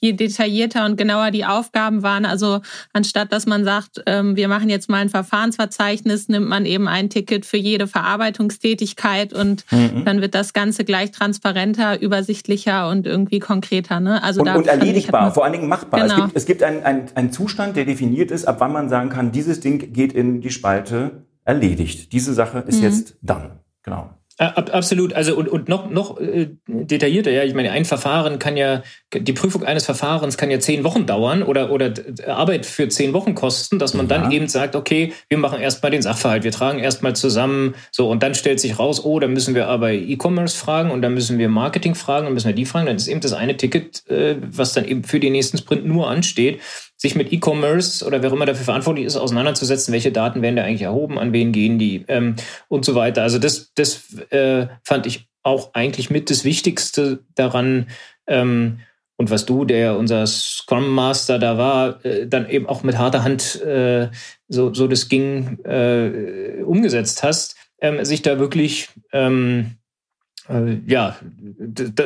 je detaillierter und genauer die Aufgaben waren, also anstatt dass man sagt, ähm, wir machen jetzt mal ein Verfahrensverzeichnis, nimmt man eben ein Ticket für jede Verarbeitungstätigkeit und mhm. dann wird das Ganze gleich transparenter, übersichtlicher und irgendwie konkreter. Ne? Also und, da und erledigbar, man, vor allen Dingen machbar. Genau. Es gibt, es gibt einen, einen, einen Zustand, der definiert ist, ab wann man sagen kann, dieses Ding geht in die Spalte erledigt. Diese Sache ist mhm. jetzt dann. Genau. Absolut. Also und, und noch, noch äh, detaillierter, ja. Ich meine, ein Verfahren kann ja, die Prüfung eines Verfahrens kann ja zehn Wochen dauern oder, oder Arbeit für zehn Wochen kosten, dass man ja. dann eben sagt, okay, wir machen erstmal den Sachverhalt, wir tragen erstmal zusammen, so und dann stellt sich raus, oh, da müssen wir aber E-Commerce fragen und dann müssen wir Marketing fragen und müssen wir die fragen. Dann ist eben das eine Ticket, äh, was dann eben für den nächsten Sprint nur ansteht sich mit E-Commerce oder wer immer dafür verantwortlich ist, auseinanderzusetzen, welche Daten werden da eigentlich erhoben, an wen gehen die ähm, und so weiter. Also das, das äh, fand ich auch eigentlich mit das Wichtigste daran. Ähm, und was du, der unser Scrum Master da war, äh, dann eben auch mit harter Hand äh, so, so das ging äh, umgesetzt hast, ähm, sich da wirklich ähm, äh, ja,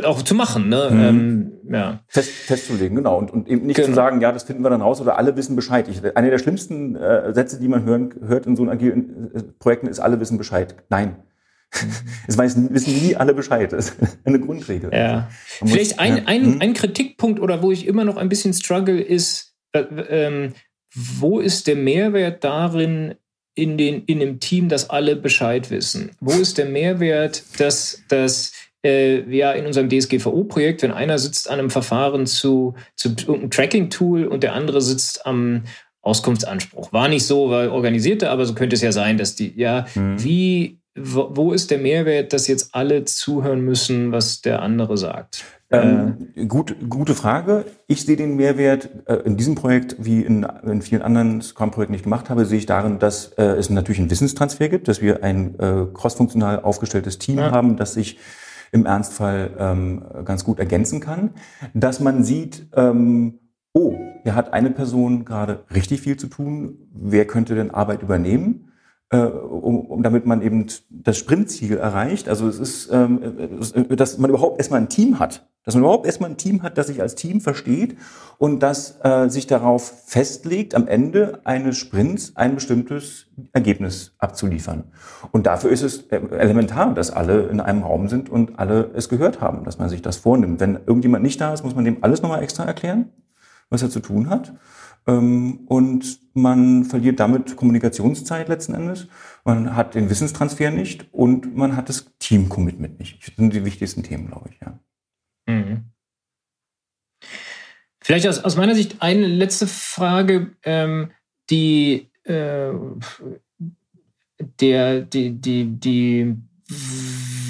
auch zu machen, ne? Mhm. Ähm, ja. Fest, festzulegen, genau. Und, und eben nicht genau. zu sagen, ja, das finden wir dann raus oder alle wissen Bescheid. Ich, eine der schlimmsten äh, Sätze, die man hören, hört in so agilen äh, Projekten, ist, alle wissen Bescheid. Nein. Mhm. Es wissen nie alle Bescheid. Das ist eine Grundregel. Ja. Vielleicht muss, ein, ja. ein, ein Kritikpunkt oder wo ich immer noch ein bisschen struggle ist, äh, ähm, wo ist der Mehrwert darin, in, den, in dem Team, dass alle Bescheid wissen? Wo ist der Mehrwert, dass, dass äh, ja in unserem DSGVO-Projekt, wenn einer sitzt an einem Verfahren zu, zu irgendeinem Tracking-Tool und der andere sitzt am Auskunftsanspruch. War nicht so, war organisierte, aber so könnte es ja sein, dass die, ja, mhm. wie, wo ist der Mehrwert, dass jetzt alle zuhören müssen, was der andere sagt? Ähm, äh. gut, gute Frage. Ich sehe den Mehrwert äh, in diesem Projekt, wie in, in vielen anderen Scrum-Projekten, die ich gemacht habe, sehe ich darin, dass äh, es natürlich einen Wissenstransfer gibt, dass wir ein äh, crossfunktional aufgestelltes Team ja. haben, das sich im Ernstfall ähm, ganz gut ergänzen kann. Dass man sieht, ähm, oh, hier hat eine Person gerade richtig viel zu tun, wer könnte denn Arbeit übernehmen? Äh, um, um, damit man eben das Sprintziel erreicht. Also es ist, ähm, dass man überhaupt erstmal ein Team hat, dass man überhaupt erstmal ein Team hat, das sich als Team versteht und das äh, sich darauf festlegt, am Ende eines Sprints ein bestimmtes Ergebnis abzuliefern. Und dafür ist es äh, elementar, dass alle in einem Raum sind und alle es gehört haben, dass man sich das vornimmt. Wenn irgendjemand nicht da ist, muss man dem alles nochmal extra erklären, was er zu tun hat. Ähm, und man verliert damit Kommunikationszeit letzten Endes. Man hat den Wissenstransfer nicht und man hat das Team-Commitment nicht. Das sind die wichtigsten Themen, glaube ich, ja. Mhm. Vielleicht aus, aus meiner Sicht eine letzte Frage, ähm, die äh, der, die, die, die,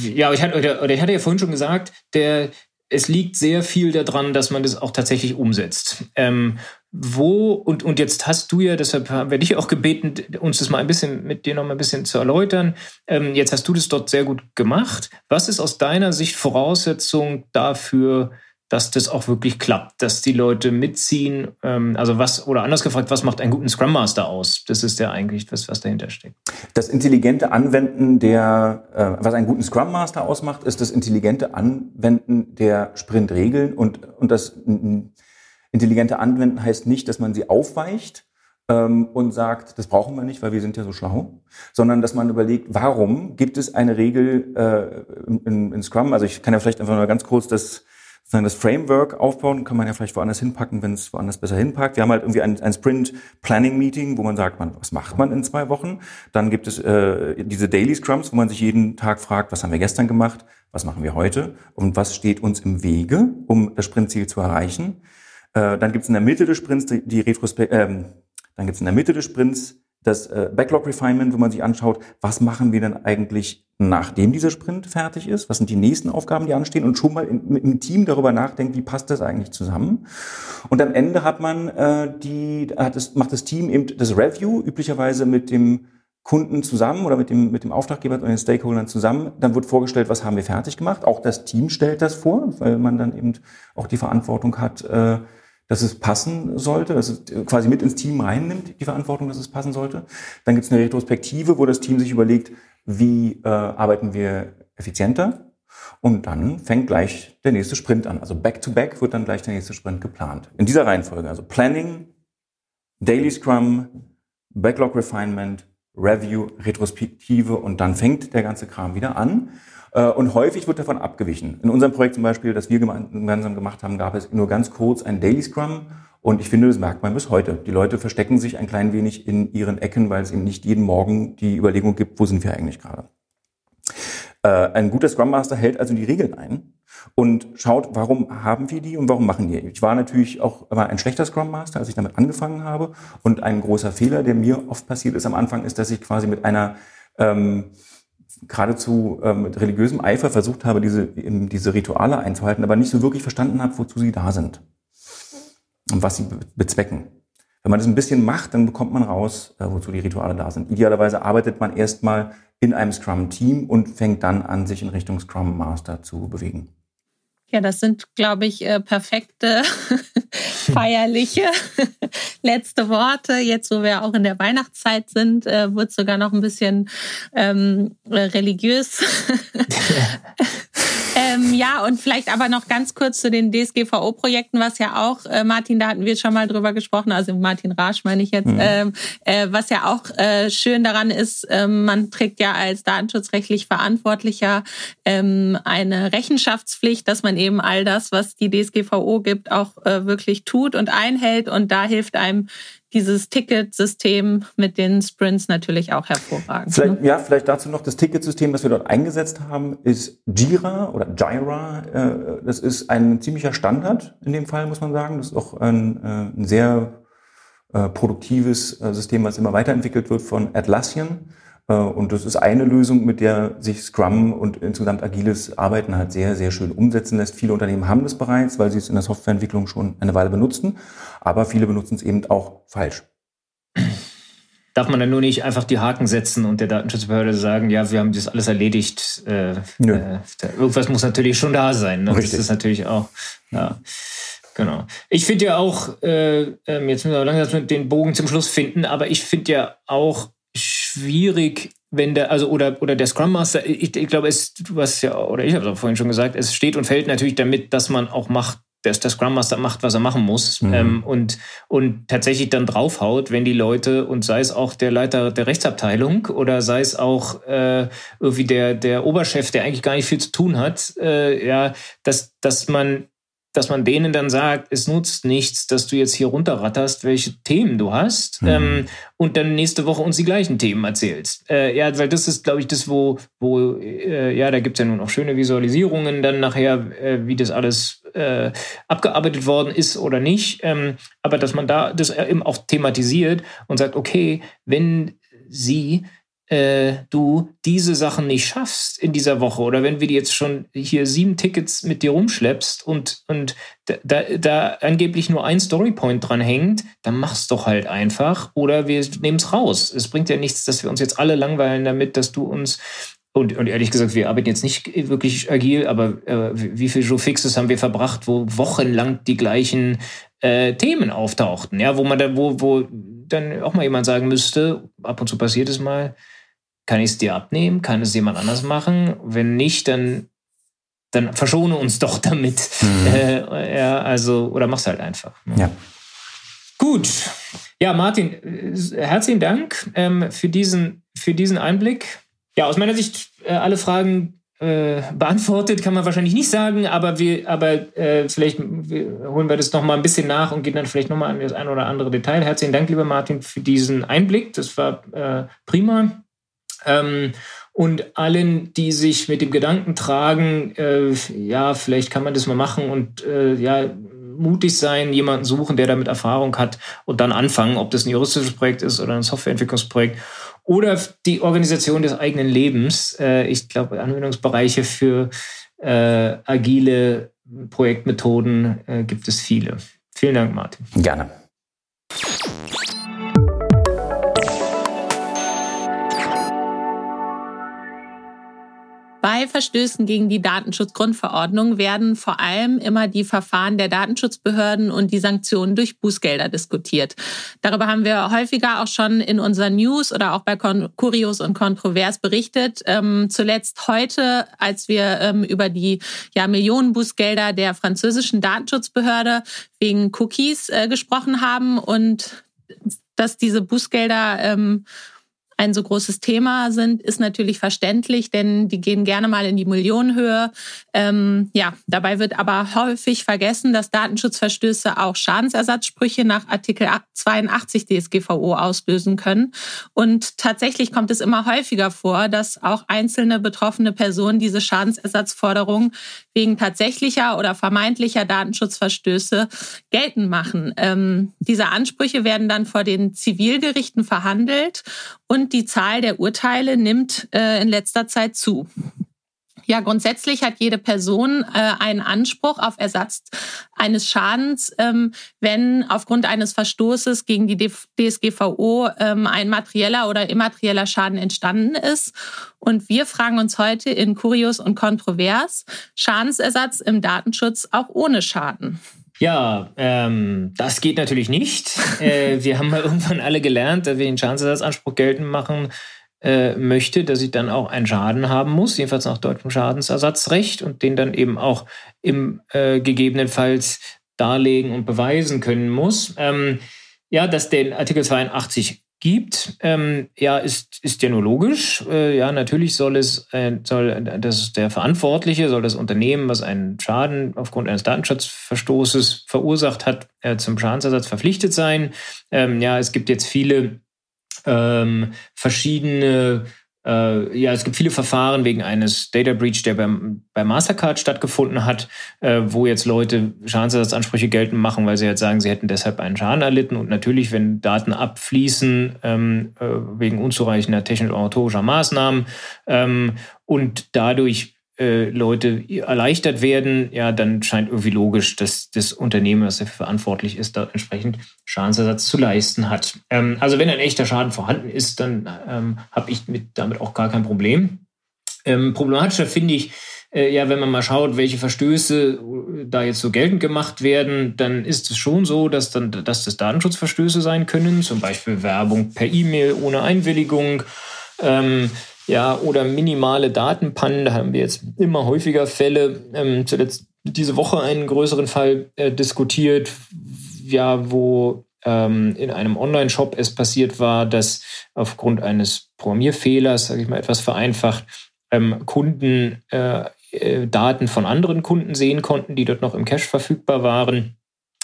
ja, ich hatte, oder, ich hatte ja vorhin schon gesagt, der, es liegt sehr viel daran, dass man das auch tatsächlich umsetzt. Ähm, wo, und, und jetzt hast du ja, deshalb werde ich auch gebeten, uns das mal ein bisschen mit dir noch mal ein bisschen zu erläutern. Ähm, jetzt hast du das dort sehr gut gemacht. Was ist aus deiner Sicht Voraussetzung dafür, dass das auch wirklich klappt, dass die Leute mitziehen? Ähm, also was, oder anders gefragt, was macht einen guten Scrum Master aus? Das ist ja eigentlich das, was dahinter steckt. Das intelligente Anwenden der, äh, was einen guten Scrum Master ausmacht, ist das intelligente Anwenden der Sprintregeln und, und das Intelligente anwenden heißt nicht, dass man sie aufweicht ähm, und sagt, das brauchen wir nicht, weil wir sind ja so schlau, sondern dass man überlegt, warum gibt es eine Regel äh, in, in Scrum? Also ich kann ja vielleicht einfach mal ganz kurz das sozusagen das Framework aufbauen, kann man ja vielleicht woanders hinpacken, wenn es woanders besser hinpackt. Wir haben halt irgendwie ein, ein Sprint Planning Meeting, wo man sagt, man, was macht man in zwei Wochen? Dann gibt es äh, diese Daily Scrums, wo man sich jeden Tag fragt, was haben wir gestern gemacht, was machen wir heute und was steht uns im Wege, um das Sprintziel zu erreichen. Äh, dann gibt es in der Mitte des Sprints die, die Retrospekt, ähm, dann gibt es in der Mitte des Sprints das äh, Backlog Refinement, wo man sich anschaut, was machen wir denn eigentlich, nachdem dieser Sprint fertig ist? Was sind die nächsten Aufgaben, die anstehen? Und schon mal in, im Team darüber nachdenkt, wie passt das eigentlich zusammen? Und am Ende hat man äh, die, hat es, macht das Team eben das Review, üblicherweise mit dem Kunden zusammen oder mit dem, mit dem Auftraggeber und den Stakeholdern zusammen. Dann wird vorgestellt, was haben wir fertig gemacht. Auch das Team stellt das vor, weil man dann eben auch die Verantwortung hat, äh, dass es passen sollte, dass es quasi mit ins Team reinnimmt, die Verantwortung, dass es passen sollte. Dann gibt es eine Retrospektive, wo das Team sich überlegt, wie äh, arbeiten wir effizienter. Und dann fängt gleich der nächste Sprint an. Also back-to-back -back wird dann gleich der nächste Sprint geplant. In dieser Reihenfolge. Also Planning, Daily Scrum, Backlog Refinement, Review, Retrospektive und dann fängt der ganze Kram wieder an. Äh, und häufig wird davon abgewichen. In unserem Projekt zum Beispiel, das wir gemeinsam gemacht haben, gab es nur ganz kurz ein Daily Scrum. Und ich finde, das merkt man bis heute. Die Leute verstecken sich ein klein wenig in ihren Ecken, weil es eben nicht jeden Morgen die Überlegung gibt, wo sind wir eigentlich gerade. Äh, ein guter Scrum Master hält also die Regeln ein und schaut, warum haben wir die und warum machen die. Ich war natürlich auch immer ein schlechter Scrum Master, als ich damit angefangen habe. Und ein großer Fehler, der mir oft passiert ist am Anfang, ist, dass ich quasi mit einer ähm, geradezu ähm, mit religiösem Eifer versucht habe, diese, diese Rituale einzuhalten, aber nicht so wirklich verstanden habe, wozu sie da sind und was sie bezwecken. Wenn man das ein bisschen macht, dann bekommt man raus, äh, wozu die Rituale da sind. Idealerweise arbeitet man erstmal in einem Scrum-Team und fängt dann an, sich in Richtung Scrum Master zu bewegen. Ja, das sind, glaube ich, äh, perfekte, feierliche letzte Worte. Jetzt, wo wir auch in der Weihnachtszeit sind, äh, wird sogar noch ein bisschen ähm, religiös. Ähm, ja, und vielleicht aber noch ganz kurz zu den DSGVO-Projekten, was ja auch, äh, Martin, da hatten wir schon mal drüber gesprochen, also Martin Rasch meine ich jetzt, mhm. ähm, äh, was ja auch äh, schön daran ist, äh, man trägt ja als datenschutzrechtlich Verantwortlicher ähm, eine Rechenschaftspflicht, dass man eben all das, was die DSGVO gibt, auch äh, wirklich tut und einhält. Und da hilft einem dieses Ticketsystem mit den Sprints natürlich auch hervorragend. Vielleicht, ne? Ja, vielleicht dazu noch das Ticketsystem, das wir dort eingesetzt haben, ist Jira oder Jira. Äh, das ist ein ziemlicher Standard in dem Fall, muss man sagen. Das ist auch ein, äh, ein sehr äh, produktives System, was immer weiterentwickelt wird von Atlassian. Äh, und das ist eine Lösung, mit der sich Scrum und insgesamt agiles Arbeiten halt sehr, sehr schön umsetzen lässt. Viele Unternehmen haben das bereits, weil sie es in der Softwareentwicklung schon eine Weile benutzen, aber viele benutzen es eben auch falsch. Darf man dann nur nicht einfach die Haken setzen und der Datenschutzbehörde sagen, ja, wir haben das alles erledigt. Äh, äh, irgendwas muss natürlich schon da sein. Ne? Richtig. Das ist natürlich auch, ja. Genau. Ich finde ja auch, äh, ähm, jetzt müssen wir langsam den Bogen zum Schluss finden, aber ich finde ja auch, schwierig, wenn der, also oder, oder der Scrum Master, ich, ich glaube, es, du hast ja, oder ich habe es auch vorhin schon gesagt, es steht und fällt natürlich damit, dass man auch macht, dass der Scrum Master macht, was er machen muss mhm. ähm, und, und tatsächlich dann draufhaut, wenn die Leute, und sei es auch der Leiter der Rechtsabteilung oder sei es auch äh, irgendwie der, der Oberchef, der eigentlich gar nicht viel zu tun hat, äh, ja, dass, dass man dass man denen dann sagt, es nutzt nichts, dass du jetzt hier runterratterst, welche Themen du hast mhm. ähm, und dann nächste Woche uns die gleichen Themen erzählst. Äh, ja, weil das ist, glaube ich, das, wo, wo äh, ja, da gibt's ja nun auch schöne Visualisierungen dann nachher, äh, wie das alles äh, abgearbeitet worden ist oder nicht. Ähm, aber dass man da das eben auch thematisiert und sagt, okay, wenn sie äh, du diese Sachen nicht schaffst in dieser Woche oder wenn wir jetzt schon hier sieben Tickets mit dir rumschleppst und, und da, da angeblich nur ein Storypoint dran hängt, dann mach's doch halt einfach oder wir nehmen es raus. Es bringt ja nichts, dass wir uns jetzt alle langweilen damit, dass du uns und, und ehrlich gesagt, wir arbeiten jetzt nicht wirklich agil, aber äh, wie viele Joe Fixes haben wir verbracht, wo wochenlang die gleichen äh, Themen auftauchten, ja, wo man da, wo, wo dann auch mal jemand sagen müsste, ab und zu passiert es mal, kann ich es dir abnehmen? Kann es jemand anders machen? Wenn nicht, dann, dann verschone uns doch damit. Mhm. Äh, ja, also, oder mach's halt einfach. Ne? Ja. Gut. Ja, Martin, herzlichen Dank ähm, für, diesen, für diesen Einblick. Ja, aus meiner Sicht äh, alle Fragen äh, beantwortet, kann man wahrscheinlich nicht sagen, aber wir, aber äh, vielleicht wir holen wir das noch mal ein bisschen nach und gehen dann vielleicht noch mal an das ein oder andere Detail. Herzlichen Dank, lieber Martin, für diesen Einblick. Das war äh, prima. Ähm, und allen, die sich mit dem Gedanken tragen, äh, ja, vielleicht kann man das mal machen und äh, ja, mutig sein, jemanden suchen, der damit Erfahrung hat und dann anfangen, ob das ein juristisches Projekt ist oder ein Softwareentwicklungsprojekt oder die Organisation des eigenen Lebens. Äh, ich glaube, Anwendungsbereiche für äh, agile Projektmethoden äh, gibt es viele. Vielen Dank, Martin. Gerne. Bei Verstößen gegen die Datenschutzgrundverordnung werden vor allem immer die Verfahren der Datenschutzbehörden und die Sanktionen durch Bußgelder diskutiert. Darüber haben wir häufiger auch schon in unseren News oder auch bei Kurios und Kontrovers berichtet. Ähm, zuletzt heute, als wir ähm, über die ja, Millionen Bußgelder der französischen Datenschutzbehörde wegen Cookies äh, gesprochen haben und dass diese Bußgelder ähm, ein so großes Thema sind, ist natürlich verständlich, denn die gehen gerne mal in die Millionenhöhe. Ähm, ja, dabei wird aber häufig vergessen, dass Datenschutzverstöße auch Schadensersatzsprüche nach Artikel 82 DSGVO auslösen können. Und tatsächlich kommt es immer häufiger vor, dass auch einzelne betroffene Personen diese Schadensersatzforderung wegen tatsächlicher oder vermeintlicher Datenschutzverstöße geltend machen. Ähm, diese Ansprüche werden dann vor den Zivilgerichten verhandelt und die Zahl der Urteile nimmt äh, in letzter Zeit zu. Ja, grundsätzlich hat jede Person äh, einen Anspruch auf Ersatz eines Schadens, ähm, wenn aufgrund eines Verstoßes gegen die DSGVO ähm, ein materieller oder immaterieller Schaden entstanden ist. Und wir fragen uns heute in Kurios und Kontrovers, Schadensersatz im Datenschutz auch ohne Schaden. Ja, ähm, das geht natürlich nicht. äh, wir haben mal irgendwann alle gelernt, dass wir den Schadensersatzanspruch geltend machen äh, möchte, dass ich dann auch einen Schaden haben muss, jedenfalls nach deutschem Schadensersatzrecht und den dann eben auch im äh, gegebenenfalls darlegen und beweisen können muss. Ähm, ja, dass den Artikel 82 gibt, ähm, ja, ist, ist ja nur logisch. Äh, ja, natürlich soll es, äh, soll das der Verantwortliche, soll das Unternehmen, was einen Schaden aufgrund eines Datenschutzverstoßes verursacht hat, äh, zum Schadensersatz verpflichtet sein. Ähm, ja, es gibt jetzt viele ähm, verschiedene äh, ja, es gibt viele Verfahren wegen eines Data Breach, der beim, bei Mastercard stattgefunden hat, äh, wo jetzt Leute Schadensersatzansprüche geltend machen, weil sie halt sagen, sie hätten deshalb einen Schaden erlitten. Und natürlich, wenn Daten abfließen ähm, äh, wegen unzureichender technisch-autorischer Maßnahmen ähm, und dadurch äh, Leute erleichtert werden, ja, dann scheint irgendwie logisch, dass das Unternehmen, das dafür verantwortlich ist, da entsprechend Schadensersatz zu leisten hat. Ähm, also wenn ein echter Schaden vorhanden ist, dann ähm, habe ich mit, damit auch gar kein Problem. Ähm, problematischer finde ich, äh, ja, wenn man mal schaut, welche Verstöße äh, da jetzt so geltend gemacht werden, dann ist es schon so, dass dann, dass das Datenschutzverstöße sein können, zum Beispiel Werbung per E-Mail ohne Einwilligung. Ähm, ja, oder minimale Datenpannen. Da haben wir jetzt immer häufiger Fälle. Ähm, zuletzt diese Woche einen größeren Fall äh, diskutiert, ja, wo ähm, in einem Online-Shop es passiert war, dass aufgrund eines Programmierfehlers, sage ich mal etwas vereinfacht, ähm, Kunden äh, äh, Daten von anderen Kunden sehen konnten, die dort noch im Cache verfügbar waren.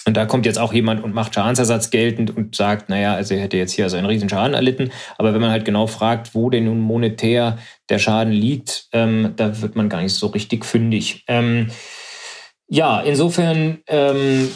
Und da kommt jetzt auch jemand und macht Schadensersatz geltend und sagt, naja, also er hätte jetzt hier also einen riesen Schaden erlitten. Aber wenn man halt genau fragt, wo denn nun monetär der Schaden liegt, ähm, da wird man gar nicht so richtig fündig. Ähm, ja, insofern ähm,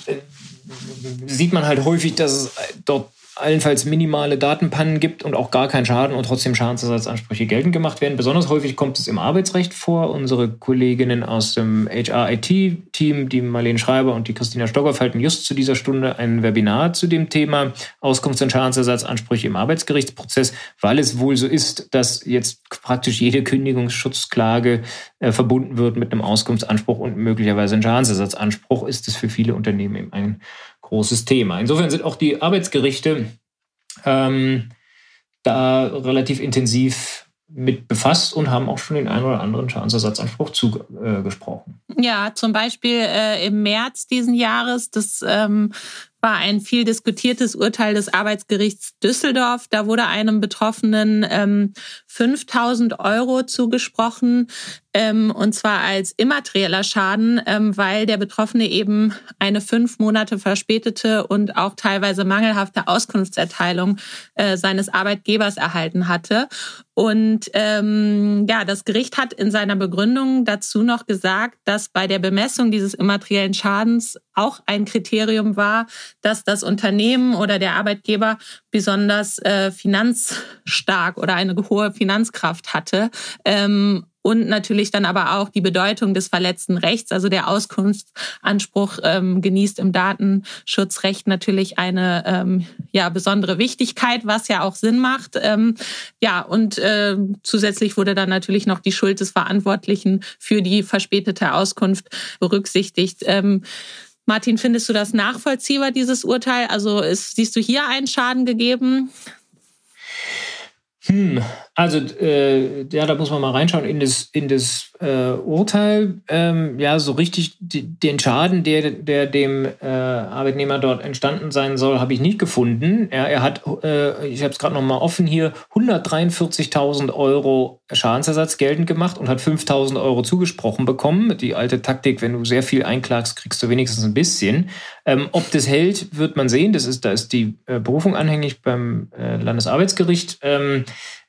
sieht man halt häufig, dass es dort allenfalls minimale Datenpannen gibt und auch gar keinen Schaden und trotzdem Schadensersatzansprüche geltend gemacht werden. Besonders häufig kommt es im Arbeitsrecht vor. Unsere Kolleginnen aus dem HR-IT-Team, die Marlene Schreiber und die Christina Stockhoff, halten just zu dieser Stunde ein Webinar zu dem Thema Auskunfts- und Schadensersatzansprüche im Arbeitsgerichtsprozess, weil es wohl so ist, dass jetzt praktisch jede Kündigungsschutzklage äh, verbunden wird mit einem Auskunftsanspruch und möglicherweise einem Schadensersatzanspruch, ist es für viele Unternehmen eben ein großes Thema. Insofern sind auch die Arbeitsgerichte ähm, da relativ intensiv mit befasst und haben auch schon den einen oder anderen Schadensersatzanspruch zugesprochen. Äh, ja, zum Beispiel äh, im März diesen Jahres, das ähm, war ein viel diskutiertes Urteil des Arbeitsgerichts Düsseldorf. Da wurde einem Betroffenen ähm, 5000 Euro zugesprochen, ähm, und zwar als immaterieller Schaden, ähm, weil der Betroffene eben eine fünf Monate verspätete und auch teilweise mangelhafte Auskunftserteilung äh, seines Arbeitgebers erhalten hatte. Und ähm, ja, das Gericht hat in seiner Begründung dazu noch gesagt, dass bei der Bemessung dieses immateriellen Schadens auch ein Kriterium war, dass das Unternehmen oder der Arbeitgeber besonders äh, finanzstark oder eine hohe Finanzkraft hatte. Ähm, und natürlich dann aber auch die Bedeutung des verletzten Rechts. Also der Auskunftsanspruch ähm, genießt im Datenschutzrecht natürlich eine ähm, ja, besondere Wichtigkeit, was ja auch Sinn macht. Ähm, ja, und äh, zusätzlich wurde dann natürlich noch die Schuld des Verantwortlichen für die verspätete Auskunft berücksichtigt. Ähm, Martin, findest du das nachvollziehbar, dieses Urteil? Also ist, siehst du hier einen Schaden gegeben? Hm, also äh, ja, da muss man mal reinschauen in das, in das äh, Urteil. Ähm, ja, so richtig den Schaden, der, der dem äh, Arbeitnehmer dort entstanden sein soll, habe ich nicht gefunden. Er, er hat, äh, ich habe es gerade noch mal offen hier, 143.000 Euro Schadensersatz geltend gemacht und hat 5.000 Euro zugesprochen bekommen. Die alte Taktik, wenn du sehr viel einklagst, kriegst du wenigstens ein bisschen. Ähm, ob das hält, wird man sehen. Das ist, da ist die äh, Berufung anhängig beim äh, Landesarbeitsgericht. Ähm,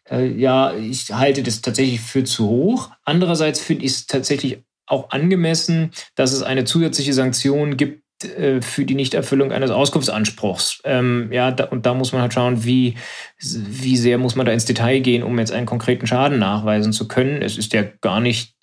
äh, ja, ich halte das tatsächlich für zu hoch. Andererseits finde ich es tatsächlich auch angemessen, dass es eine zusätzliche Sanktion gibt äh, für die Nichterfüllung eines Auskunftsanspruchs. Ähm, ja, da, und da muss man halt schauen, wie, wie sehr muss man da ins Detail gehen, um jetzt einen konkreten Schaden nachweisen zu können. Es ist ja gar nicht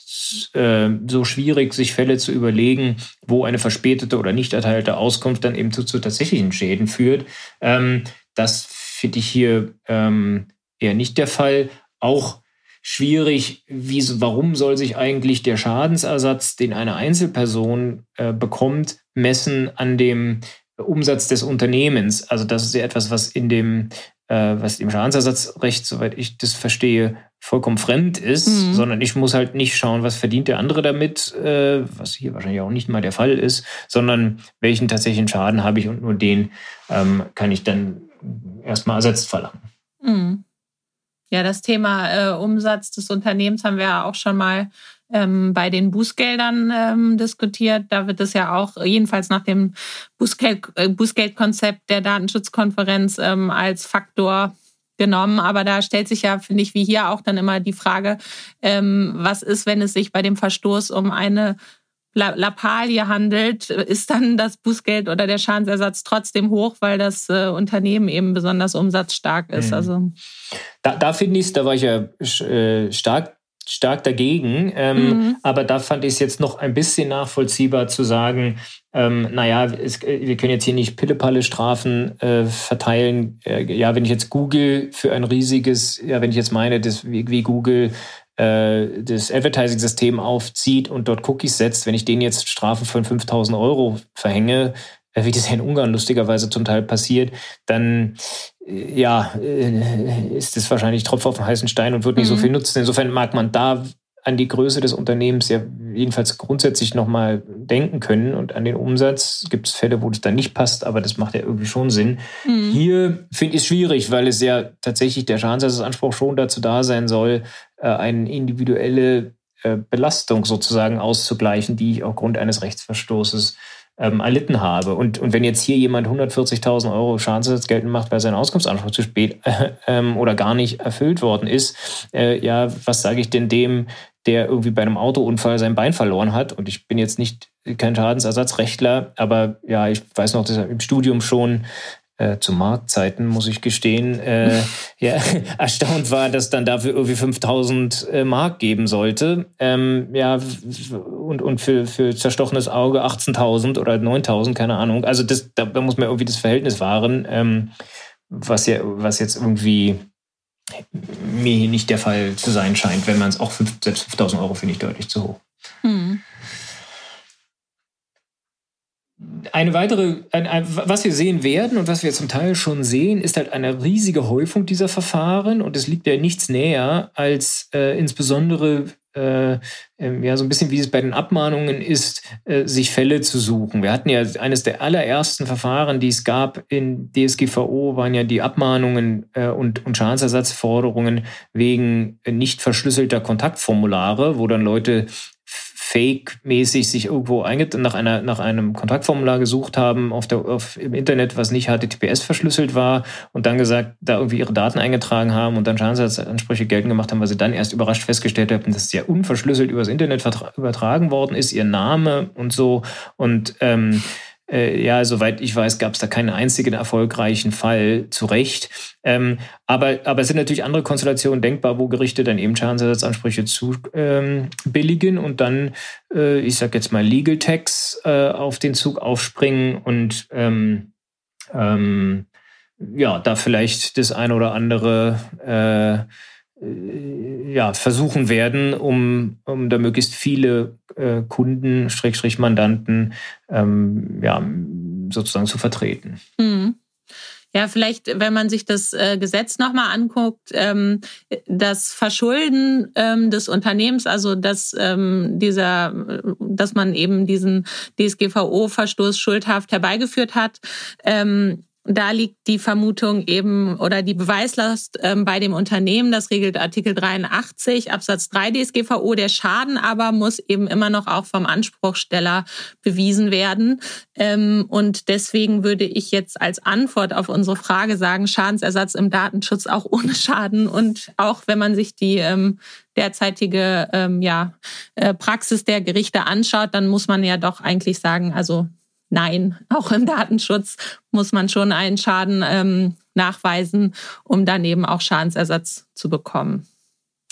äh, so schwierig, sich Fälle zu überlegen, wo eine verspätete oder nicht erteilte Auskunft dann eben zu, zu tatsächlichen Schäden führt. Ähm, das finde ich hier ähm, eher nicht der Fall. Auch schwierig, wie, warum soll sich eigentlich der Schadensersatz, den eine Einzelperson äh, bekommt, messen an dem Umsatz des Unternehmens. Also das ist ja etwas, was in dem, äh, was im Schadensersatzrecht, soweit ich das verstehe, vollkommen fremd ist, mhm. sondern ich muss halt nicht schauen, was verdient der andere damit, äh, was hier wahrscheinlich auch nicht mal der Fall ist, sondern welchen tatsächlichen Schaden habe ich und nur den ähm, kann ich dann erstmal ersetzt verlangen. Mhm. Ja, das Thema äh, Umsatz des Unternehmens haben wir ja auch schon mal ähm, bei den Bußgeldern ähm, diskutiert. Da wird es ja auch jedenfalls nach dem Bußgeld, äh, Bußgeldkonzept der Datenschutzkonferenz ähm, als Faktor genommen. Aber da stellt sich ja, finde ich, wie hier auch dann immer die Frage, ähm, was ist, wenn es sich bei dem Verstoß um eine Lappalie handelt, ist dann das Bußgeld oder der Schadensersatz trotzdem hoch, weil das äh, Unternehmen eben besonders umsatzstark ist. Mhm. Also da, da finde ich es, da war ich ja äh, stark stark dagegen. Ähm, mhm. Aber da fand ich es jetzt noch ein bisschen nachvollziehbar zu sagen, ähm, naja, es, wir können jetzt hier nicht Pillepalle-Strafen äh, verteilen. Äh, ja, wenn ich jetzt Google für ein riesiges, ja, wenn ich jetzt meine, das, wie, wie Google äh, das Advertising-System aufzieht und dort Cookies setzt, wenn ich denen jetzt Strafen von 5000 Euro verhänge, äh, wie das ja in Ungarn lustigerweise zum Teil passiert, dann äh, ja, ist das wahrscheinlich Tropf auf den heißen Stein und wird nicht mhm. so viel nutzen. Insofern mag man da an die Größe des Unternehmens ja jedenfalls grundsätzlich nochmal denken können und an den Umsatz. Gibt es Fälle, wo das dann nicht passt, aber das macht ja irgendwie schon Sinn. Mhm. Hier finde ich es schwierig, weil es ja tatsächlich der Schadensersatzanspruch schon dazu da sein soll, äh, eine individuelle äh, Belastung sozusagen auszugleichen, die ich aufgrund eines Rechtsverstoßes ähm, erlitten habe. Und, und wenn jetzt hier jemand 140.000 Euro Schadensersatz geltend macht, weil sein Auskunftsanspruch zu spät äh, ähm, oder gar nicht erfüllt worden ist, äh, ja, was sage ich denn dem, der irgendwie bei einem Autounfall sein Bein verloren hat? Und ich bin jetzt nicht kein Schadensersatzrechtler, aber ja, ich weiß noch, dass er im Studium schon äh, zu Marktzeiten, muss ich gestehen, äh, ja, erstaunt war, dass dann dafür irgendwie 5000 äh, Mark geben sollte. Ähm, ja, und, und für, für zerstochenes Auge 18.000 oder 9.000, keine Ahnung. Also das, da, muss man irgendwie das Verhältnis wahren, ähm, was, ja, was jetzt irgendwie mir hier nicht der Fall zu sein scheint, wenn man es auch 5, selbst 5000 Euro finde ich deutlich zu hoch. Hm. Eine weitere, ein, ein, was wir sehen werden und was wir zum Teil schon sehen, ist halt eine riesige Häufung dieser Verfahren und es liegt ja nichts näher als äh, insbesondere äh, ähm, ja so ein bisschen wie es bei den Abmahnungen ist, äh, sich Fälle zu suchen. Wir hatten ja eines der allerersten Verfahren, die es gab in DSGVO, waren ja die Abmahnungen äh, und, und Schadensersatzforderungen wegen nicht verschlüsselter Kontaktformulare, wo dann Leute fake-mäßig sich irgendwo nach, einer, nach einem Kontaktformular gesucht haben auf der, auf, im Internet, was nicht HTTPS verschlüsselt war und dann gesagt, da irgendwie ihre Daten eingetragen haben und dann Schadensersatzansprüche geltend gemacht haben, weil sie dann erst überrascht festgestellt haben, dass es ja unverschlüsselt übers Internet übertragen worden ist, ihr Name und so. Und ähm, äh, ja, soweit ich weiß, gab es da keinen einzigen erfolgreichen Fall zu Recht. Ähm, aber, aber es sind natürlich andere Konstellationen denkbar, wo Gerichte dann eben Schadensersatzansprüche zu ähm, billigen und dann, äh, ich sag jetzt mal, Legal Tax äh, auf den Zug aufspringen und ähm, ähm, ja, da vielleicht das eine oder andere äh, ja, versuchen werden, um, um da möglichst viele äh, Kunden, Schrägstrich Mandanten, ähm, ja, sozusagen zu vertreten. Mhm. Ja, vielleicht, wenn man sich das äh, Gesetz nochmal anguckt, ähm, das Verschulden ähm, des Unternehmens, also dass ähm, dieser, dass man eben diesen DSGVO-Verstoß schuldhaft herbeigeführt hat, ähm, da liegt die Vermutung eben oder die Beweislast ähm, bei dem Unternehmen. Das regelt Artikel 83 Absatz 3 DSGVO. Der Schaden aber muss eben immer noch auch vom Anspruchsteller bewiesen werden. Ähm, und deswegen würde ich jetzt als Antwort auf unsere Frage sagen, Schadensersatz im Datenschutz auch ohne Schaden. Und auch wenn man sich die ähm, derzeitige ähm, ja, äh, Praxis der Gerichte anschaut, dann muss man ja doch eigentlich sagen, also Nein, auch im Datenschutz muss man schon einen Schaden ähm, nachweisen, um dann eben auch Schadensersatz zu bekommen.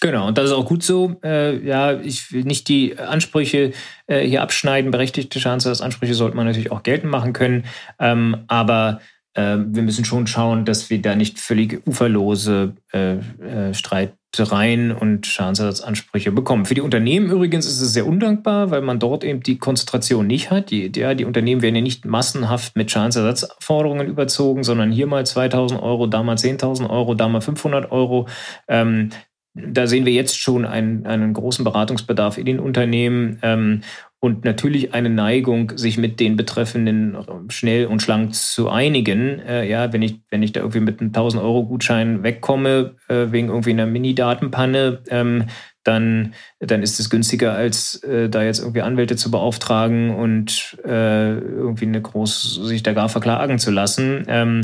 Genau, und das ist auch gut so. Äh, ja, ich will nicht die Ansprüche äh, hier abschneiden. Berechtigte Schadensersatzansprüche sollte man natürlich auch geltend machen können. Ähm, aber äh, wir müssen schon schauen, dass wir da nicht völlig uferlose äh, äh, Streit Reihen und Schadensersatzansprüche bekommen. Für die Unternehmen übrigens ist es sehr undankbar, weil man dort eben die Konzentration nicht hat. Die, die, die Unternehmen werden ja nicht massenhaft mit Schadensersatzforderungen überzogen, sondern hier mal 2000 Euro, da mal 10.000 Euro, da mal 500 Euro. Ähm, da sehen wir jetzt schon einen, einen großen Beratungsbedarf in den Unternehmen. Ähm, und natürlich eine Neigung, sich mit den Betreffenden schnell und schlank zu einigen. Äh, ja, wenn ich, wenn ich da irgendwie mit einem 1000 Euro Gutschein wegkomme, äh, wegen irgendwie einer Mini-Datenpanne, ähm, dann, dann ist es günstiger, als äh, da jetzt irgendwie Anwälte zu beauftragen und äh, irgendwie eine groß, sich da gar verklagen zu lassen. Ähm,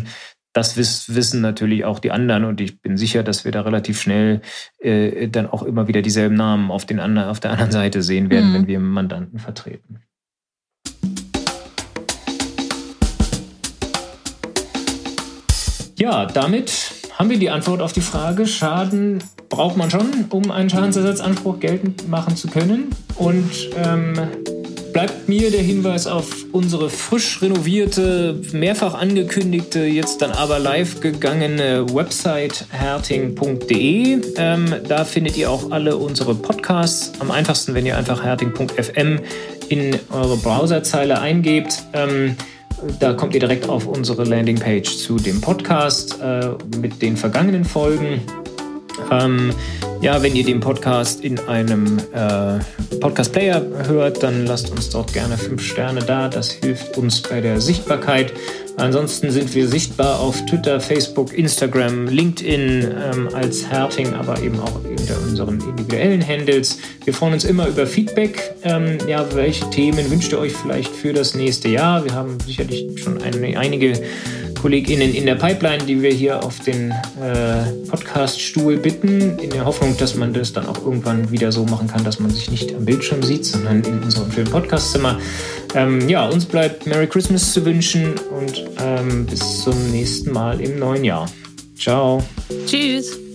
das wissen natürlich auch die anderen und ich bin sicher, dass wir da relativ schnell äh, dann auch immer wieder dieselben Namen auf, den anderen, auf der anderen Seite sehen werden, mhm. wenn wir Mandanten vertreten. Ja, damit haben wir die Antwort auf die Frage, Schaden braucht man schon, um einen Schadensersatzanspruch geltend machen zu können. Und ähm, bleibt mir der Hinweis auf unsere frisch renovierte, mehrfach angekündigte, jetzt dann aber live gegangene Website herting.de. Ähm, da findet ihr auch alle unsere Podcasts. Am einfachsten, wenn ihr einfach herting.fm in eure Browserzeile eingebt. Ähm, da kommt ihr direkt auf unsere Landingpage zu dem Podcast äh, mit den vergangenen Folgen. Ähm, ja, wenn ihr den Podcast in einem äh, Podcast-Player hört, dann lasst uns dort gerne fünf Sterne da. Das hilft uns bei der Sichtbarkeit. Ansonsten sind wir sichtbar auf Twitter, Facebook, Instagram, LinkedIn ähm, als Herting, aber eben auch unter unseren individuellen Handles. Wir freuen uns immer über Feedback. Ähm, ja, welche Themen wünscht ihr euch vielleicht für das nächste Jahr? Wir haben sicherlich schon eine, einige KollegInnen in der Pipeline, die wir hier auf den äh, Podcast-Stuhl bitten, in der Hoffnung, dass man das dann auch irgendwann wieder so machen kann, dass man sich nicht am Bildschirm sieht, sondern in unserem schönen Podcastzimmer. Ähm, ja, uns bleibt Merry Christmas zu wünschen und ähm, bis zum nächsten Mal im neuen Jahr. Ciao. Tschüss.